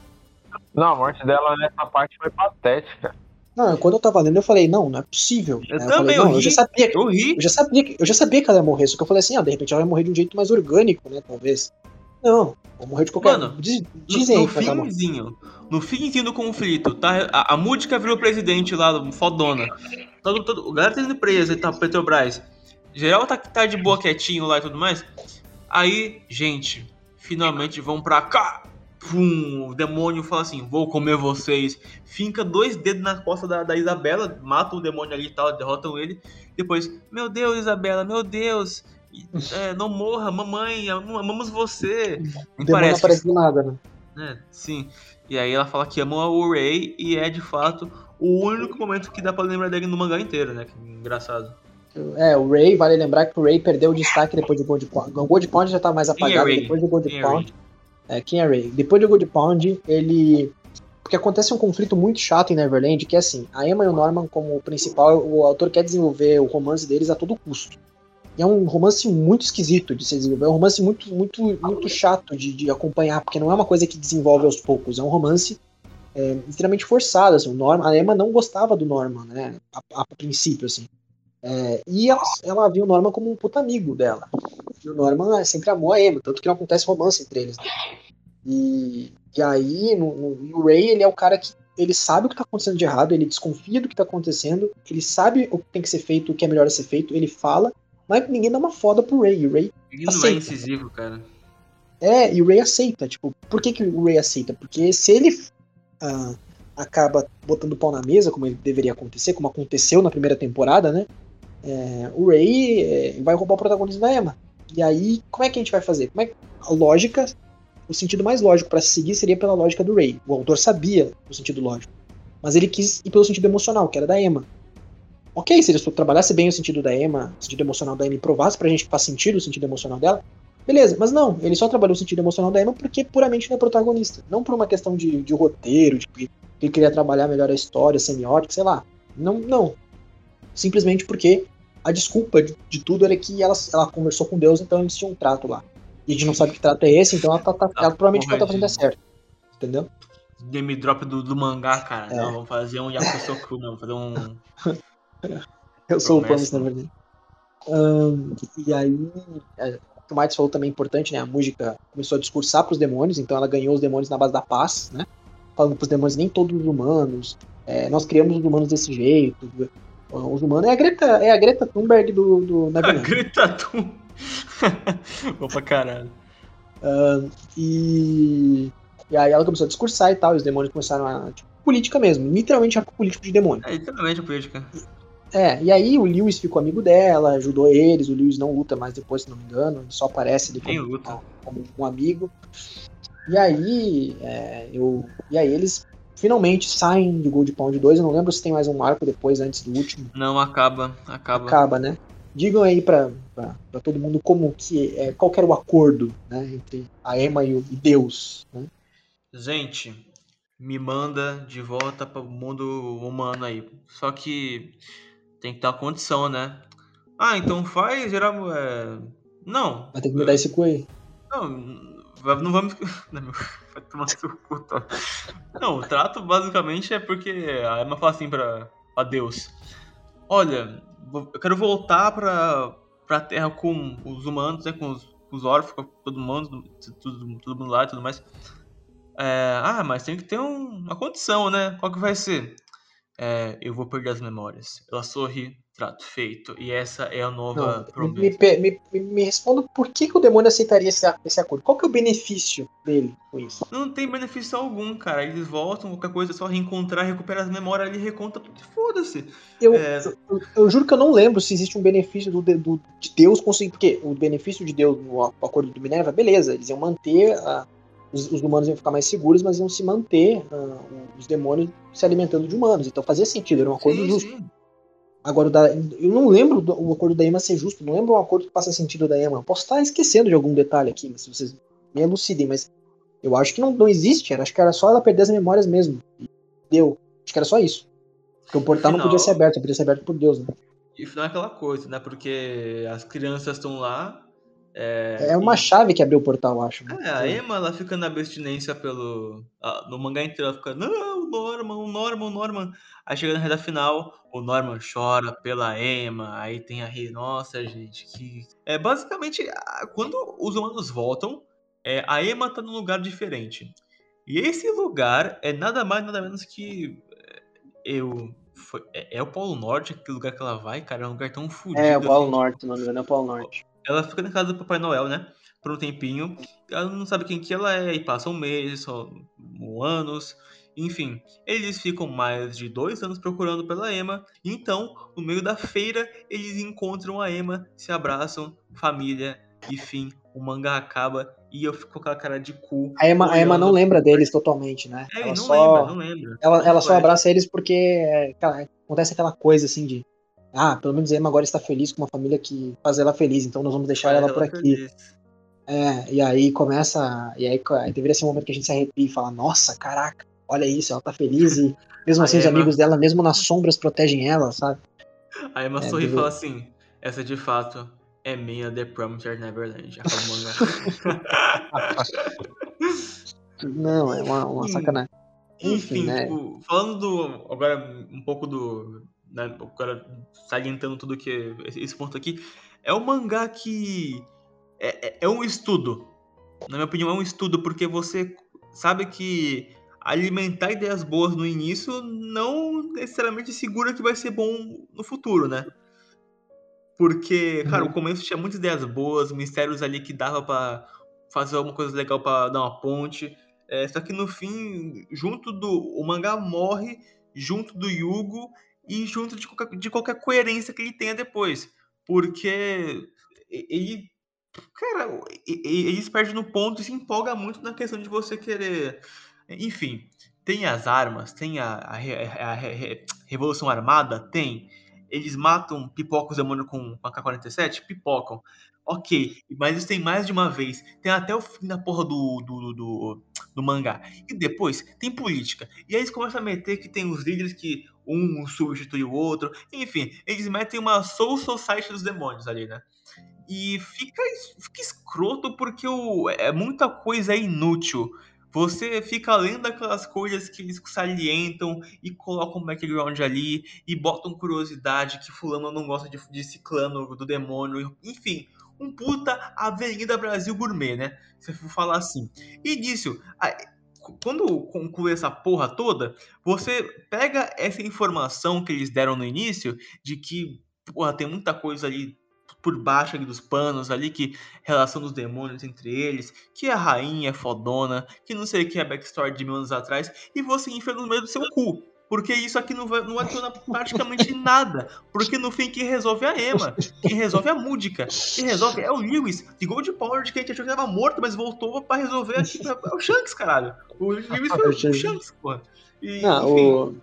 Não, a morte dela nessa parte foi patética. Não, quando eu tava lendo, eu falei, não, não é possível. Eu também, falei, eu eu já ri. sabia que Eu ri. Eu já sabia que, eu já sabia que ela ia morrer, só que eu falei assim, ah, de repente ela vai morrer de um jeito mais orgânico, né, talvez. Não, vou morrer de qualquer... Mano, Diz- No, dizem no ela morrer. finzinho, no finzinho do conflito, tá? A, a Múdica virou presidente lá, fodona. Todo, todo, o galera tá indo preso, aí tá Petrobras. Geral tá, tá de boa quietinho lá e tudo mais. Aí, gente, finalmente vão pra cá. Pum, o demônio fala assim: vou comer vocês. Finca dois dedos na costa da, da Isabela, mata o demônio ali e tal, derrotam ele. Depois, meu Deus, Isabela, meu Deus. É, não morra, mamãe, am- amamos você. O Nem demônio não parece aparece do nada, né? é, sim. E aí ela fala que ama o Ray e é de fato o único momento que dá pra lembrar dele no mangá inteiro, né? Que engraçado. É, o Ray, vale lembrar que o Ray perdeu o destaque depois do Gold Pound. O Gold Pound já tá mais é apagado Ray? depois do Gold Quem é Pound. É, quem é Ray? Depois do Gold Pound, ele... Porque acontece um conflito muito chato em Neverland, que é assim, a Emma e o Norman como principal, o autor quer desenvolver o romance deles a todo custo. E é um romance muito esquisito de se desenvolver, é um romance muito, muito, muito chato de, de acompanhar, porque não é uma coisa que desenvolve aos poucos, é um romance é, extremamente forçado, assim, o Norman, a Emma não gostava do Norman, né, a, a princípio, assim. É, e ela, ela viu o Norman como um puta amigo dela. E o Norman sempre amou a Emma, tanto que não acontece romance entre eles. né? E, e aí, no, no- o Ray, ele é o cara que ele sabe o que tá acontecendo de errado, ele desconfia do que tá acontecendo, ele sabe o que tem que ser feito, o que é melhor ser feito, ele fala, mas ninguém dá uma foda pro Ray. O Ray Ele não é Aceita. incisivo, cara. é, e o Ray aceita. Tipo, por que, que o Ray aceita? Porque se ele ah, acaba botando o pau na mesa, como ele deveria acontecer, como aconteceu na primeira temporada, né? é, o Ray é, vai roubar o protagonismo da Emma. E aí, como é que a gente vai fazer? Como é que a lógica, o sentido mais lógico pra se seguir seria pela lógica do Ray. O autor sabia o sentido lógico, mas ele quis ir pelo sentido emocional, que era da Emma. Ok, se ele trabalhasse bem o sentido da Emma, o sentido emocional da Emma e provasse pra gente que faz sentido o sentido emocional dela, Beleza, mas não, ele só trabalhou o sentido emocional da Emma porque puramente ele é protagonista. Não por uma questão de, de roteiro, de que ele queria trabalhar melhor a história, semiótica, sei lá. Não, não. Simplesmente porque a desculpa de, de tudo era que ela, ela conversou com Deus, então eles tinham um trato lá. E a gente não sabe que trato é esse, então ela, tá, tá- ela provavelmente o que ela tá fazendo é certo. Entendeu? Game drop do, do mangá, cara. É. Não, vamos fazer um Yakusoku, não. Vamos fazer um. *laughs* *laughs* Eu sou o Promessa. Promise, na verdade. Ahn, e aí, é, o que o falou também é importante, né? A música começou a discursar pros demônios, então ela ganhou os demônios na base da paz, né? Falando pros demônios, nem todos os humanos é, nós criamos os humanos desse jeito. Os humanos é a Greta, é a Greta Thunberg do, do A Greta Thunberg. *laughs* Opa, caralho. Uh, e, e aí ela começou a discursar e tal, e os demônios começaram a. Tipo, política mesmo, literalmente arco político de demônio. É, literalmente política. É, e aí o Lewis ficou amigo dela, ajudou eles, o Lewis não luta mais depois, se não me engano, ele só aparece ali como, como, um amigo. E aí, é, eu, e aí eles finalmente saem de Gold Pound 2, eu não lembro se tem mais um arco depois, antes do último. Não, acaba, acaba. Acaba, né? Digam aí pra, pra, pra todo mundo como que é, qual que era o acordo né, entre a Emma e o Deus. Né? Gente, me manda de volta para o mundo humano aí. Só que tem que ter uma condição, né? Ah, então faz geral. É... Não. Vai ter que me dar esse cu aí. Não, não vamos. *laughs* Não, vai tomar seu cu, tá? Não, o trato basicamente é porque a Emma fala assim pra, pra Deus: Olha, eu quero voltar pra, pra Terra com os humanos, né? Com os, com os órfãos, com todo mundo, tudo, todo mundo lá e tudo mais. É, ah, mas tem que ter um, uma condição, né? Qual que vai ser? É, eu vou perder as memórias. Ela sorri, trato feito. E essa é a nova Não, promessa. Me, me, me, responda por que, que o demônio aceitaria esse, esse acordo? Qual que é o benefício dele com isso? Não tem benefício algum, cara. Eles voltam, qualquer coisa, é só reencontrar, recuperar as memórias ali, reconta tudo foda-se. Eu, é... eu, eu, juro que eu não lembro se existe um benefício do, do, de Deus conseguir. Porque o benefício de Deus no acordo do Minerva, beleza, eles iam manter a os, os, humanos iam ficar mais seguros, mas iam se manter uh, os demônios se alimentando de humanos. Então fazia sentido, era um acordo sim, justo. Sim. Agora, da, eu não lembro do, o acordo da EMA ser justo, não lembro um acordo que faça sentido da EMA. Posso estar esquecendo de algum detalhe aqui, mas se vocês me elucidem, mas eu acho que não, não existe, acho que era só ela perder as memórias mesmo. deu. Acho que era só isso. Porque o portal final, não podia ser aberto, podia ser aberto por Deus, né? E final é aquela coisa, né? Porque as crianças estão lá, é, é uma e... chave que abriu o portal, acho. Né? É, a Emma ela fica na abstinência pelo. no mangá inteiro, ela fica, não, o Norman, o Norman, o Norman. Aí chega na reta final, o Norman chora pela Emma, aí tem a Rei, nossa, gente, que. É basicamente, quando os humanos voltam, é, a Emma tá num lugar diferente. E esse lugar é nada mais, nada menos que. É, eu. Foi, é, é, o Polo Norte, aquele lugar que ela vai, cara, é um lugar tão fodido. É, o Polo assim, Norte, não é o Polo Norte ela fica na casa do Papai Noel, né? Por um tempinho. Ela não sabe quem que ela é, e passam meses, só anos. Enfim, eles ficam mais de dois anos procurando pela Emma. Então, no meio da feira, eles encontram a Emma, se abraçam, família, e fim, o mangá acaba e eu fico com aquela cara de cu. A Emma, a Emma não lembra deles totalmente, né? É, ela não só, lembra, não lembra. Ela, ela só abraça eles porque é, acontece aquela coisa assim de ah, pelo menos a Emma agora está feliz com uma família que faz ela feliz, então nós vamos deixar ela, ela por aqui. Feliz. É, e aí começa. E aí, aí teve esse momento que a gente se arrepia e fala, nossa, caraca, olha isso, ela tá feliz e mesmo assim os amigos dela, mesmo nas sombras, protegem ela, sabe? A Emma é, sorri e fala assim, essa de fato é minha The Promised Neverland. *laughs* Não, é uma, uma sacanagem. Enfim, Enfim né? tipo, falando do, agora um pouco do, né, o cara salientando tudo que esse ponto aqui, é um mangá que é, é, é um estudo. Na minha opinião, é um estudo, porque você sabe que alimentar ideias boas no início não necessariamente segura que vai ser bom no futuro, né? Porque, cara, uhum. o começo tinha muitas ideias boas, mistérios ali que dava para fazer alguma coisa legal para dar uma ponte. É, só que no fim, junto do. O mangá morre junto do Yugo e junto de qualquer, de qualquer coerência que ele tenha depois. Porque ele. Cara, ele se perde no ponto e se empolga muito na questão de você querer. Enfim, tem as armas, tem a, a, a, a Revolução Armada, tem. Eles matam, pipocam os demônios com, com a K-47? Pipocam. Ok, mas isso tem mais de uma vez. Tem até o fim da porra do, do, do, do, mangá. E depois tem política. E aí eles começam a meter que tem os líderes que um substitui o outro. Enfim, eles metem uma Soul Society dos demônios ali, né? E fica, fica escroto porque o, é muita coisa inútil. Você fica lendo aquelas coisas que eles salientam e colocam background ali e botam curiosidade que fulano não gosta de, de ciclano do demônio. Enfim, um puta Avenida Brasil Gourmet, né? Se for falar assim. E nisso, quando conclui essa porra toda, você pega essa informação que eles deram no início de que porra, tem muita coisa ali por baixo ali dos panos ali, que relação dos demônios entre eles, que a rainha é fodona, que não sei o que é backstory de mil anos atrás, e você enfia no meio do seu cu. Porque isso aqui não, vai, não adiciona praticamente nada. Porque no fim quem resolve é a Emma. Quem resolve é a Múdica. Quem resolve é o Lewis. De Gold Power de que a gente achou que tava morto, mas voltou pra resolver aqui. É o Shanks, caralho. O Lewis foi o Shanks, porra. E, não, o,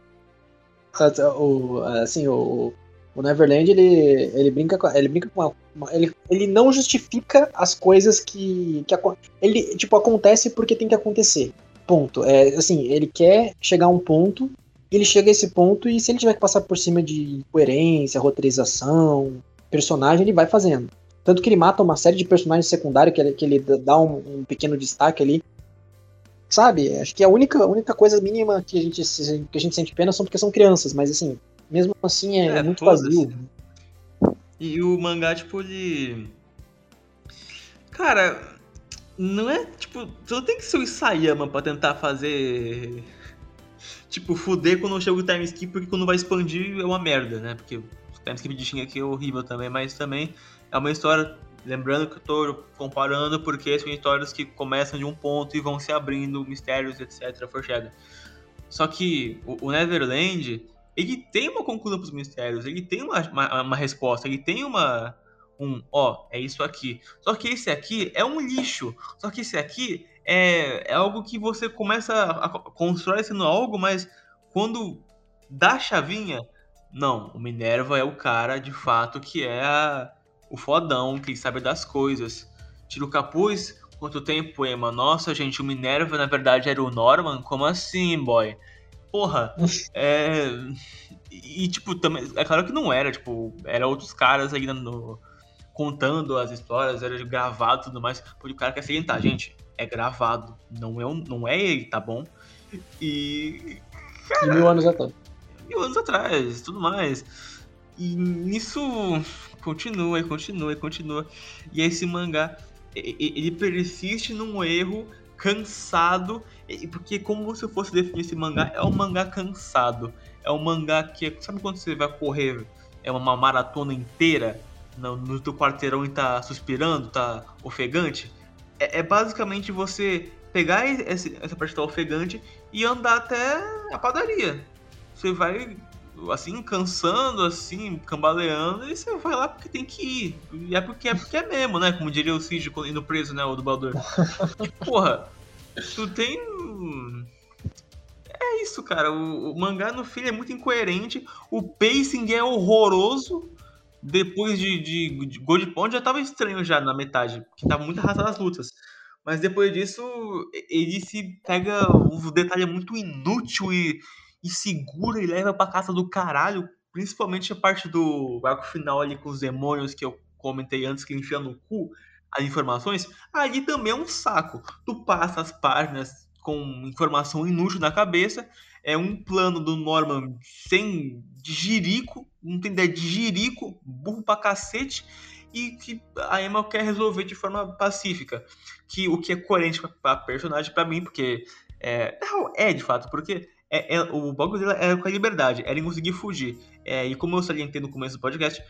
o. Assim, o. O Neverland, ele, ele brinca com, ele brinca com uma, ele, ele não justifica as coisas que, que ele tipo acontece porque tem que acontecer. Ponto. É assim, ele quer chegar a um ponto, ele chega a esse ponto e se ele tiver que passar por cima de coerência, roteirização, personagem, ele vai fazendo. Tanto que ele mata uma série de personagens secundários que ele, que ele dá um, um pequeno destaque ali. Sabe? Acho que a única, única coisa mínima que a gente que a gente sente pena são porque são crianças, mas assim, mesmo assim é, é muito vazio. E o mangá, tipo, ele. Cara, não é tipo. Não tem que ser o Isayama pra tentar fazer. Tipo, fuder quando chega o time skip, porque quando vai expandir é uma merda, né? Porque o time skip de Shin aqui é horrível também, mas também é uma história. Lembrando que eu tô comparando porque são histórias que começam de um ponto e vão se abrindo, mistérios, etc. Forchada. Só que o Neverland, ele tem uma conclusão para os mistérios, ele tem uma, uma, uma, resposta, ele tem uma. Um, ó, é isso aqui. Só que esse aqui é um lixo. Só que esse aqui é, é algo que você começa a, a constrói sendo algo, mas quando dá a chavinha, não, o Minerva é o cara de fato que é a, o fodão, que sabe das coisas. Tira o capuz, quanto tempo, Emma? Nossa, gente, o Minerva na verdade era o Norman? Como assim, boy? Porra, *laughs* é. E, tipo, também. É claro que não era, tipo, era outros caras aí no, contando as histórias, era gravado e tudo mais. Porque o cara quer salientar, gente, é gravado, não é, um, não é ele, tá bom? E. Cara, mil anos atrás. Mil anos atrás, tudo mais. E nisso continua e continua e continua. E esse mangá, ele persiste num erro cansado, porque como se eu fosse definir esse mangá, é um mangá cansado. É um mangá que, sabe quando você vai correr, é uma maratona inteira no, no teu quarteirão e tá suspirando, tá ofegante? É, é basicamente você pegar esse, essa parte tá ofegante e andar até a padaria. Você vai assim, cansando, assim, cambaleando, e você vai lá porque tem que ir. E é porque é porque é mesmo, né? Como diria o Cid indo preso, né? O dublador. *laughs* Porra, tu tem. É isso, cara. O, o, mangá no fim é muito incoerente. O pacing é horroroso. Depois de, de, de Gold Pond já tava estranho já na metade, porque tava muito arrastado as lutas. Mas depois disso, ele se pega. O detalhe muito inútil e e segura e leva pra casa do caralho. Principalmente a parte do arco final ali com os demônios que eu comentei antes, que enfia no cu as informações. Ali também é um saco. Tu passa as páginas com informação inútil na cabeça. É um plano do Norman sem jirico, não tem ideia de jirico, burro pra cacete, e que a Emma quer resolver de forma pacífica. Que o que é coerente pra, personagem para mim, porque é, é de fato, porque é, é, o bagulho dela era com a liberdade, era em conseguir fugir. É, e como eu salientei no começo do podcast,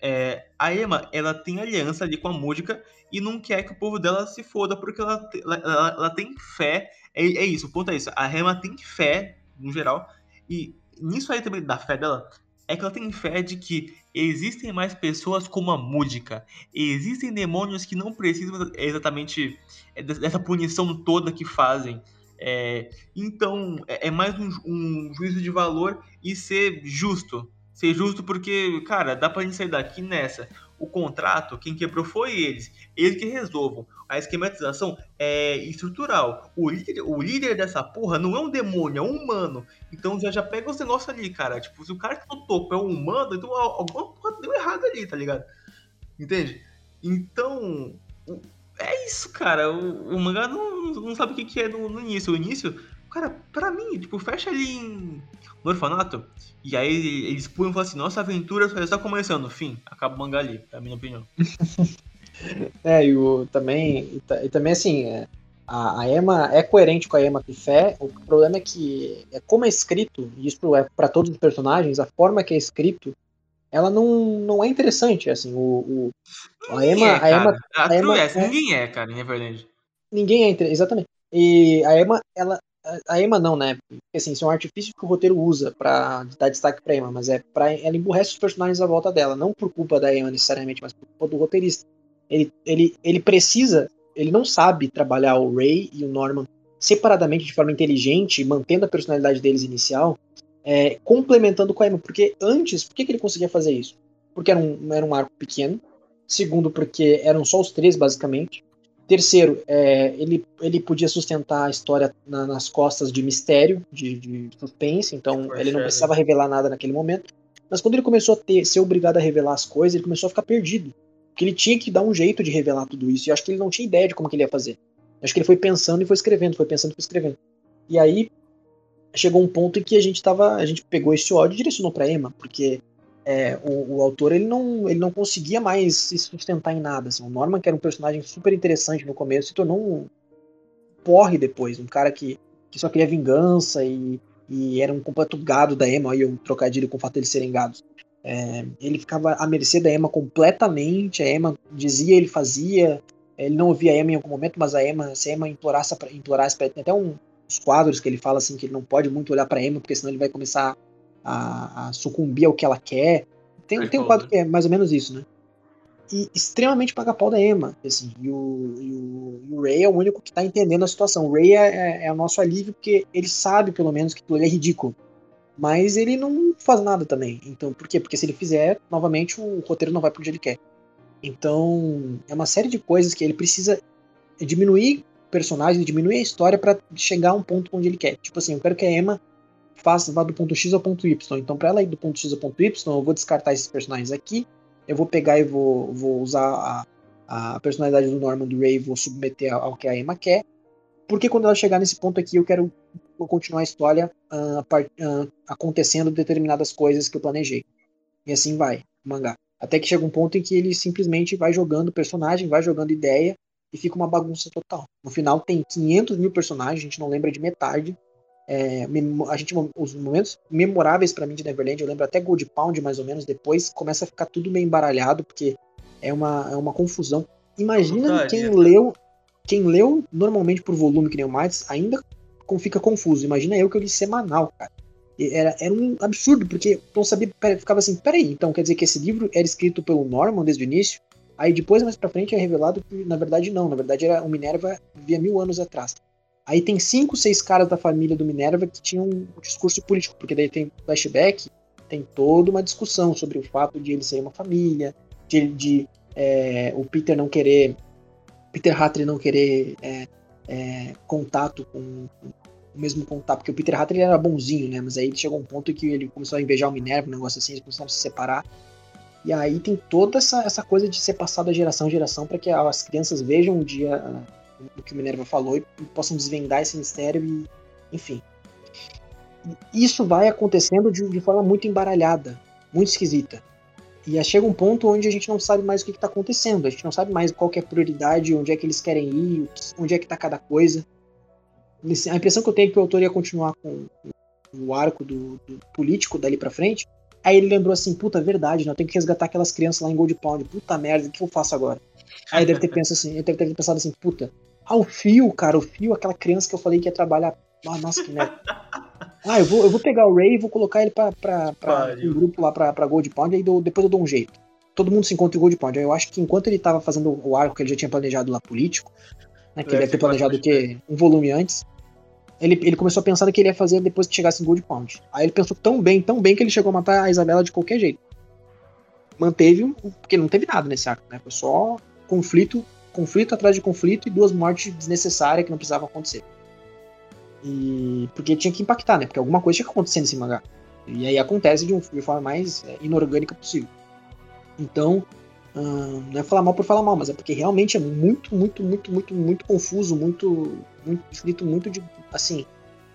é, a Emma ela tem aliança ali com a música e não quer que o povo dela se foda porque ela, ela, ela, ela tem fé. É, é, isso, o ponto é isso. A Emma tem fé, no geral, e nisso aí também da fé dela, é que ela tem fé de que existem mais pessoas como a música. Existem demônios que não precisam exatamente dessa punição toda que fazem. É, então, é, é mais um, um, juízo de valor e ser justo. Ser justo porque, cara, dá pra gente sair daqui nessa. O contrato, quem quebrou foi eles. Eles que resolvam. A esquematização é estrutural. O líder, o líder dessa porra não é um demônio, é um humano. Então já, já pega os negócios ali, cara. Tipo, se o cara que tá no topo é um humano, então alguma porra deu errado ali, tá ligado? Entende? Então, é isso, cara. O, o mangá não, não sabe o que, que é no, no, início. O início, cara, pra mim, tipo, fecha ali em, no orfanato. E aí eles pulam e falam assim: nossa aventura só está começando. Fim, acaba o mangá ali, na minha opinião. *laughs* é, e o, também, e, também assim, é, A, a Emma é coerente com a Emma Pifé. O problema é que, é como é escrito, e isso é para todos os personagens, a forma que é escrito, ela não, não é interessante. Assim, o, o a Emma. É, a Emma, a, a Emma é, ninguém é, cara, em verdade. Ninguém é, exatamente. E a Emma, ela, a Emma não, né? Porque assim, isso é um artifício que o roteiro usa para dar destaque pra Emma, mas é para ela emburrece os personagens à volta dela, não por culpa da Emma necessariamente, mas por culpa do roteirista. Ele, ele, ele precisa, ele não sabe trabalhar o Ray e o Norman separadamente de forma inteligente, mantendo a personalidade deles inicial, é, complementando com a Emma, porque antes, por que, que ele conseguia fazer isso? Porque era um, era um arco pequeno, segundo, porque eram só os três, basicamente, Terceiro, é, ele, ele podia sustentar a história na, nas costas de mistério, de, de suspense, então ele não precisava revelar nada naquele momento. Mas quando ele começou a ter, ser obrigado a revelar as coisas, ele começou a ficar perdido. Porque ele tinha que dar um jeito de revelar tudo isso. E acho que ele não tinha ideia de como que ele ia fazer. Acho que ele foi pensando e foi escrevendo, foi pensando e foi escrevendo. E aí chegou um ponto em que a gente tava. A gente pegou esse ódio e direcionou pra Emma, porque é, o, o, autor ele não, ele não conseguia mais se sustentar em nada. Assim. O Norman, que era um personagem super interessante no começo, se tornou um porre depois, um cara que, que só queria vingança e, e era um completo gado da Emma, aí um trocadilho com o fato de eles serem gados. É, ele ficava à mercê da Emma completamente, a Emma dizia, ele fazia, ele não ouvia a Emma em algum momento, mas a Emma, se a Emma implorasse, implorasse pra, tem até um, uns quadros que ele fala assim que ele não pode muito olhar para Emma, porque senão ele vai começar a, a sucumbir ao que ela quer. Tem, tem um quadro que é mais ou menos isso, né? E extremamente paga-pau da Emma, assim, e o, e o, e o, Ray é o único que tá entendendo a situação. O Ray é, é, é, o nosso alívio porque ele sabe, pelo menos, que aquilo é ridículo. Mas ele não faz nada também. Então, por quê? Porque se ele fizer, novamente, o roteiro não vai para onde ele quer. Então, é uma série de coisas que ele precisa diminuir personagens, diminuir a história para chegar a um ponto onde ele quer. Tipo assim, eu quero que a Emma faça, vá do ponto X ao ponto Y. Então, para ela ir do ponto X ao ponto Y, eu vou descartar esses personagens aqui. Eu vou pegar e vou, vou usar a, a personalidade do Norman do Ray, vou submeter ao que a Emma quer. Porque quando ela chegar nesse ponto aqui, eu quero continuar a história uh, uh, acontecendo determinadas coisas que eu planejei. E assim vai, mangá. Até que chega um ponto em que ele simplesmente vai jogando personagem, vai jogando ideia e fica uma bagunça total. No final tem 500 mil personagens, a gente não lembra de metade. É, a gente, os momentos memoráveis para mim de Neverland, eu lembro até Gold Pound, mais ou menos, depois começa a ficar tudo meio embaralhado, porque é uma, é uma confusão. Imagina quem leu, quem leu normalmente por volume, que nem o Mites, ainda fica confuso. Imagina eu que eu li semanal, cara. Era, era um absurdo, porque não sabia, ficava assim, peraí, então quer dizer que esse livro era escrito pelo Norman desde o início? Aí depois, mais pra frente, é revelado que na verdade não, na verdade era o Minerva via mil anos atrás. Aí tem cinco, seis caras da família do Minerva que tinham um discurso político, porque daí tem flashback, tem toda uma discussão sobre o fato de ele ser uma família, de, de é, o Peter não querer, Peter Hatter não querer é, é, contato com, com, o mesmo contato, porque o Peter Hatter era bonzinho, né? Mas aí chegou um ponto que ele começou a invejar o Minerva, um negócio assim, eles começaram a se separar. E aí tem toda essa, essa coisa de ser passado geração em geração para que as crianças vejam um dia do que o Minerva falou e possam desvendar esse mistério e, enfim. Isso vai acontecendo de, de forma muito embaralhada, muito esquisita. E chega um ponto onde a gente não sabe mais o que está acontecendo, a gente não sabe mais qual é a prioridade, onde é que eles querem ir, onde é que está cada coisa. A impressão que eu tenho é que o autor ia continuar com o arco do, do político dali para frente. Aí ele lembrou assim, puta, é verdade, né? eu tenho que resgatar aquelas crianças lá em Gold Pound. Puta merda, o que eu faço agora? Aí deve ter *laughs* pensado assim, ele deve ter pensado assim, puta, ah, o Fio, cara, o Fio, aquela criança que eu falei que ia trabalhar. Ah, nossa, que merda. Ah, eu vou, eu vou pegar o Ray e vou colocar ele pra, pra, pra um grupo lá pra, pra Gold Pound, e aí eu, depois eu dou um jeito. Todo mundo se encontra em Gold Pound. Eu acho que enquanto ele tava fazendo o arco que ele já tinha planejado lá político, né, que é, ele deve ter planejado o quê? Um volume antes, ele, ele começou a pensar no que ele ia fazer depois que chegasse em Gold Pound. Aí ele pensou tão bem, tão bem, que ele chegou a matar a Isabela de qualquer jeito. Manteve, porque não teve nada nesse arco, né? Foi só conflito conflito atrás de conflito e duas mortes desnecessárias que não precisavam acontecer. E porque tinha que impactar, né? Porque alguma coisa tinha que acontecer nesse mangá. E aí acontece de, um, de forma mais é, inorgânica possível. Então, hum, não é falar mal por falar mal, mas é porque realmente é muito, muito, muito, muito, muito confuso, muito, muito escrito muito de, assim,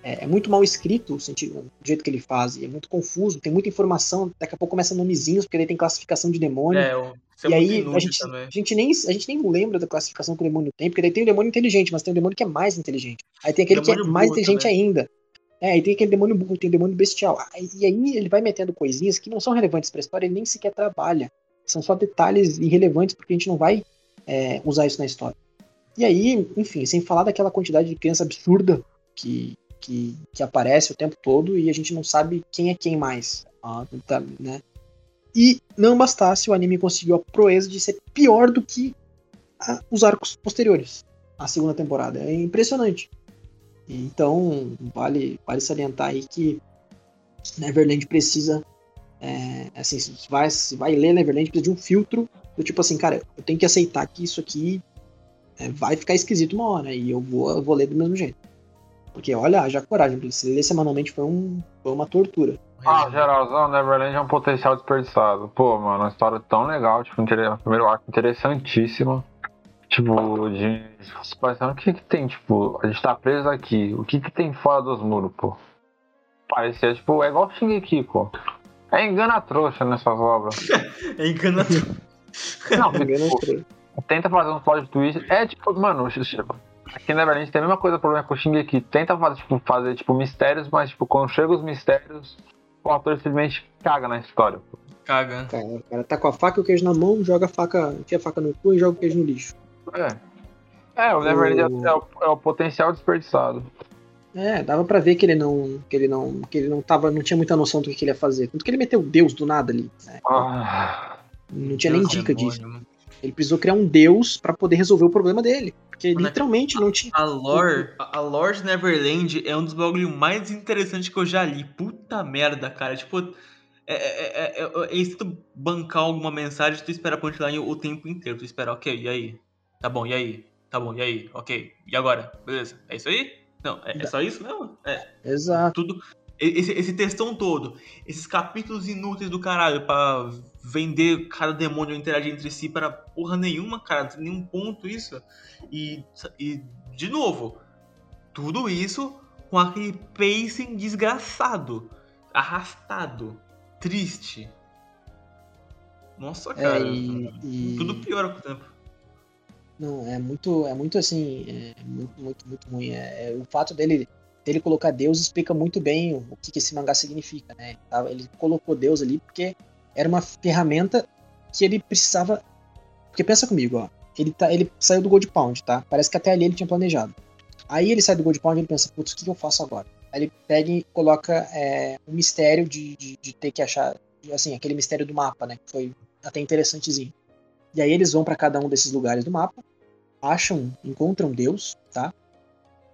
é, é, muito mal escrito o sentido, o jeito que ele faz, é muito confuso, tem muita informação, daqui a pouco começa nomezinhos, porque daí tem classificação de demônio. É, Isso é e aí, a gente, também. a, gente nem, a gente nem lembra da classificação que o demônio tem, porque daí tem o demônio inteligente, mas tem o demônio que é mais inteligente. Aí tem aquele que é mais inteligente também. ainda. É, aí tem aquele demônio burro, tem o demônio bestial. E aí ele vai metendo coisinhas que não são relevantes pra história, ele nem sequer trabalha. São só detalhes irrelevantes, porque a gente não vai é, usar isso na história. E aí, enfim, sem falar daquela quantidade de criança absurda que, que, que aparece o tempo todo e a gente não sabe quem é quem mais. Ah, tá, né? E não bastasse, o anime conseguiu a proeza de ser pior do que a- os arcos posteriores à segunda temporada. É impressionante. Então, vale, vale salientar aí que Neverland precisa. é, assim, se vai, se vai ler Neverland, precisa de um filtro do tipo assim, cara, eu tenho que aceitar que isso aqui é, vai ficar esquisito uma hora e eu vou, eu vou ler do mesmo jeito. Porque olha, haja coragem, se ler semanalmente foi, um, foi uma tortura. Ah, geralzão, Neverland é um potencial desperdiçado. Pô, mano, uma história tão legal, tipo, inter... o primeiro arco interessantíssimo. Tipo, de. se Pensando, o que que tem, tipo, a gente tá preso aqui, o que que tem fora dos muros, pô? Parecia, tipo, é igual Shingeki, pô. É engana trouxa nessas obras. *laughs* É. Não, *laughs* Engana tipo, os três. tenta fazer um plot twist. É tipo, mano, aqui na Neverland tem a mesma coisa, o problema com o Shingeki. Tenta fazer, tipo, fazer, tipo, mistérios, mas, tipo, quando chega os mistérios, o autor simplesmente caga na história. pô. Caga. Cara, o cara tá com a faca e o queijo na mão, joga a faca, enfia a faca no cu e joga o queijo no lixo. É. É, o Neverland O- é, o, é o potencial desperdiçado. É, dava pra ver que ele não, que ele não, que ele não tava, não tinha muita noção do que, que ele ia fazer. Tanto que ele meteu Deus do nada ali. né? Ah, Não tinha nem dica demônio, disso. mano. Ele precisou criar um Deus pra poder resolver o problema dele, porque Mano, é- literalmente não tinha. A lore, a a lore de Neverland é um dos bagulho mais interessantes que eu já li. Puta merda, cara. Tipo, é, é, é, é, é isso tu bancar alguma mensagem, tu espera a punchline o tempo inteiro. Tu espera, ok, e aí? Tá bom, e aí? Tá bom, e aí? Ok. E agora? Beleza. É isso aí? Não, é, é só isso mesmo? É, Exato. tudo. Esse, esse textão todo, esses capítulos inúteis do caralho pra vender cada demônio interagir entre si para porra nenhuma, cara, nenhum ponto isso. E, e de novo, tudo isso com aquele pacing desgraçado, arrastado, triste. Nossa, cara, É, e, e- tudo piora com o tempo. Não, é muito, é muito assim, é muito, muito, muito ruim. É, é- o fato dele, dele colocar Deus explica muito bem o, o que, que esse mangá significa, né? Ele Ele colocou Deus ali porque era uma ferramenta que ele precisava. Porque pensa comigo, ó. Ele, tá, ele saiu do Gold Pound, tá? Parece que até ali ele tinha planejado. Aí ele sai do Gold Pound e ele pensa, putz, o que, que eu faço agora? Aí ele pega e coloca é, um mistério de, de, de ter que achar, assim, aquele mistério do mapa, né? Que foi até interessantezinho. E aí eles vão pra cada um desses lugares do mapa, acham, encontram Deus, tá?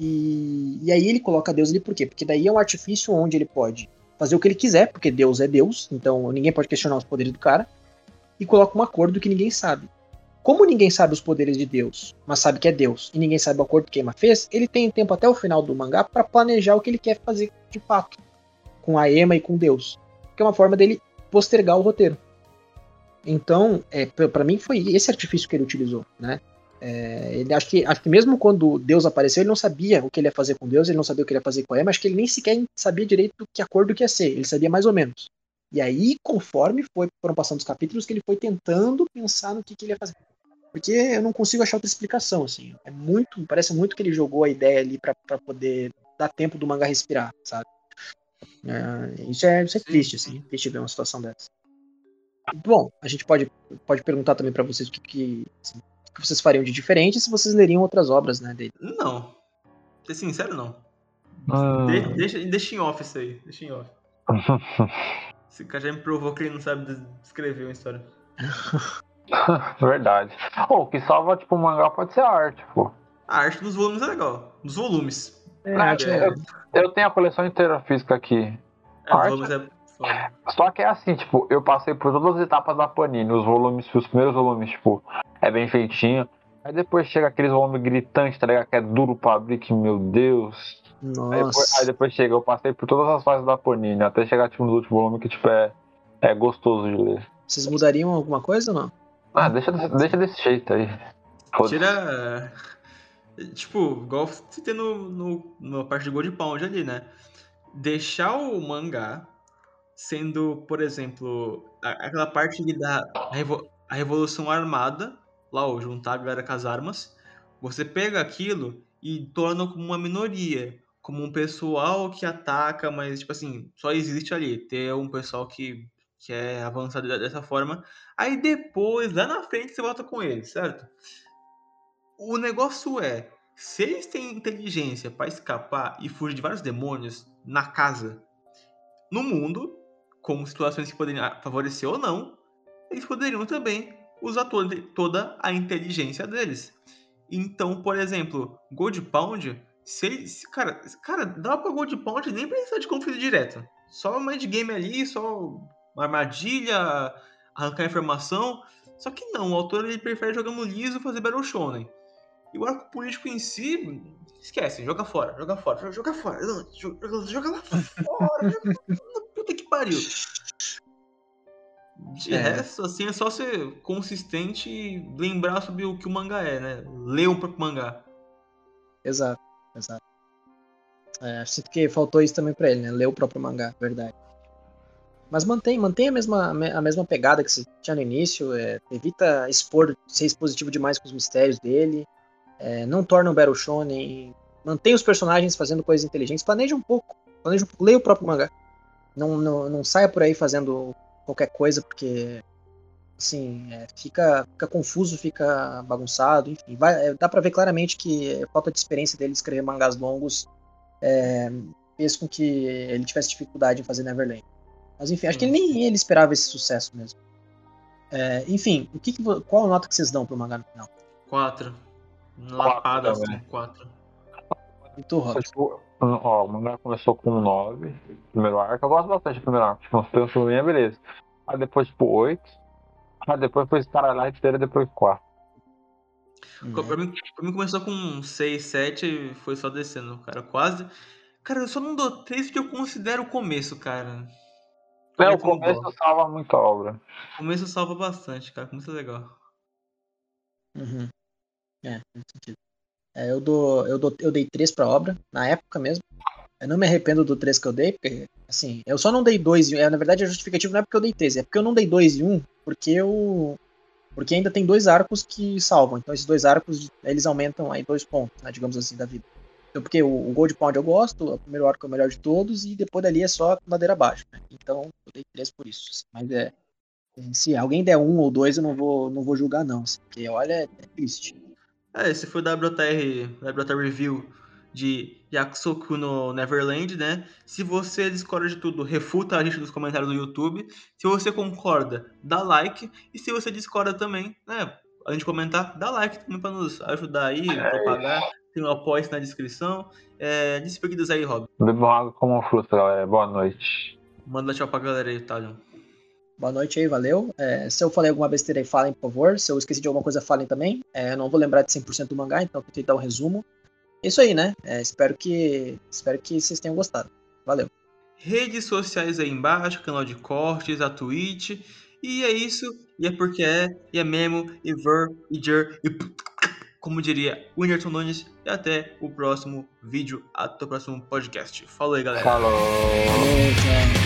E, e aí ele coloca Deus ali por quê? Porque daí é um artifício onde ele pode fazer o que ele quiser, porque Deus é Deus, então ninguém pode questionar os poderes do cara, e coloca um acordo que ninguém sabe. Como ninguém sabe os poderes de Deus, mas sabe que é Deus, e ninguém sabe o acordo que Ema fez, ele tem tempo até o final do mangá pra planejar o que ele quer fazer de fato com a Ema e com Deus. Que é uma forma dele postergar o roteiro. Então, é, para mim foi esse artifício que ele utilizou, né? É, ele acho que, acho que mesmo quando Deus apareceu, ele não sabia o que ele ia fazer com Deus, ele não sabia o que ele ia fazer com a Ema, acho que ele nem sequer sabia direito que acordo que ia ser, ele sabia mais ou menos. E aí, conforme foi, foram passando os capítulos, que ele foi tentando pensar no que, que ele ia fazer. Porque eu não consigo achar outra explicação, assim. É muito, parece muito que ele jogou a ideia ali pra pra poder dar tempo do mangá respirar, sabe? É, isso, é, isso é triste, assim, triste ver uma situação dessa. Bom, a gente pode, pode perguntar também pra vocês o que, que, assim, o que vocês fariam de diferente se vocês leriam outras obras, né, dele. Não. Ser sincero, não. Hum. De- deixa, deixa em off isso aí. Deixa em off. *laughs* Esse cara já me provou que ele não sabe escrever uma história. *laughs* Verdade. Pô, o que salva, tipo, o mangá pode ser a arte, pô. A arte dos volumes é legal. Dos volumes. É, Ah, que é. eu, eu tenho a coleção inteira física aqui. É, Arte? volumes é foda. Só que é assim, tipo, eu passei por todas as etapas da Panini. Os volumes, os primeiros volumes, tipo, é bem feitinho. Aí depois chega aqueles volumes gritantes, tá ligado? Que é duro pra abrir, que meu Deus. Aí depois, Nossa. aí depois chega, eu passei por todas as fases da Panini, até chegar tipo, no último volume que tipo, é, é gostoso de ler. Vocês mudariam alguma coisa ou não? Ah, deixa, desse- deixa desse jeito aí. Tira. Tipo, igual você tem no, no, na parte de Gold Pound ali, né? Deixar o mangá sendo, por exemplo, aquela parte da revo- a revolução armada, lá, ó, juntar a galera com as armas, você pega aquilo e torna como uma minoria, como um pessoal que ataca, mas, tipo assim, só existe ali, ter um pessoal que, que é avançado dessa forma. Aí depois, lá na frente, você volta com eles, certo? O negócio é, se eles têm inteligência para escapar e fugir de vários demônios na casa, no mundo, como situações que poderiam favorecer ou não, eles poderiam também usar toda, a inteligência deles. Então, por exemplo, Gold Pound, se cara, cara, dá pra Gold Pound nem precisar de conflito direto. Só uma de game ali, só uma armadilha, arrancar informação. Só que não, o autor ele prefere jogar no liso e fazer Battle Shonen. E o arco político em si, esquece, joga fora, joga fora, joga fora, joga, joga lá fora, *laughs* joga, puta que pariu. De é. resto, assim, é só ser consistente e lembrar sobre o que o mangá é, né? Ler o próprio mangá. Exato, exato. É, sinto que faltou isso também pra ele, né? Ler o próprio mangá, verdade. Mas mantém, mantém a mesma, a mesma pegada que você tinha no início. É, evita expor, ser expositivo demais com os mistérios dele. É, não torna o Battle Shonen. Mantém os personagens fazendo coisas inteligentes. Planeja um pouco. Planeja um pouco. Leia o próprio mangá. Não, não, não saia por aí fazendo qualquer coisa, porque assim, é, fica, fica confuso, fica bagunçado, enfim. Vai, é, dá para ver claramente que a falta de experiência dele escrever mangás longos é, fez com que ele tivesse dificuldade em fazer Neverland. Mas enfim, acho que ele, nem ele esperava esse sucesso mesmo. É, enfim, o que, que, qual a nota que vocês dão pro mangá no final? Quatro. Lapada, assim, quatro. E tu, Rob? Tipo, ó, o mangá começou com 9, primeiro arco. Eu gosto bastante do primeiro arco. Tipo, uns transforminha, beleza. Aí depois, tipo, 8. Aí depois foi Starlight inteira, depois 4. Uhum. Pra, mim, pra mim começou com 6, 7 e foi só descendo, cara. Quase. Cara, eu só não dou 3 porque eu considero o começo, cara. É, o começo salva muita obra. O começo salva bastante, cara. Começo é legal. Uhum. É, faz sentido. É, eu, dou, eu, dou, eu dei 3 pra obra, na época mesmo. Eu não me arrependo do 3 que eu dei, porque, assim, eu só não dei 2 e 1. É, na verdade, a justificativa não é porque eu dei 3, é porque eu não dei 2 e 1, porque eu. Porque ainda tem dois arcos que salvam. Então, esses dois arcos, eles aumentam aí dois pontos, né, digamos assim, da vida. Então, porque o, o Gold Pound eu gosto, o primeiro arco é o melhor de todos, e depois dali é só ladeira abaixo. Né? Então, eu dei 3 por isso. Assim. Mas é. Se alguém der um ou dois, eu não vou, não vou julgar, não. Assim, porque, olha, é triste. É, esse foi o WTR, WTR Review de Yakusoku no Neverland, né? Se você discorda de tudo, refuta a gente nos comentários do YouTube. Se você concorda, dá like. E se você discorda também, né? A gente comentar, dá like também para nos ajudar aí, é propagar. Tem o um apoio na descrição. É, despedidas aí, Rob. Bebam água como fruta, galera. Boa noite. Manda tchau pra galera aí, Talion. Boa noite aí, valeu. É, se eu falei alguma besteira aí, falem, por favor. Se eu esqueci de alguma coisa, falem também. É, eu não vou lembrar de 100% do mangá, então vou tentar um resumo. É isso aí, né? É, espero, que, espero que vocês tenham gostado. Valeu. Redes sociais aí embaixo, canal de cortes, a Twitch. E é isso. E é porque é, e é mesmo, e ver, e jer, e como diria Winnerton Nunes. E até o próximo vídeo, até o próximo podcast. Falou aí, galera. Falou. Falou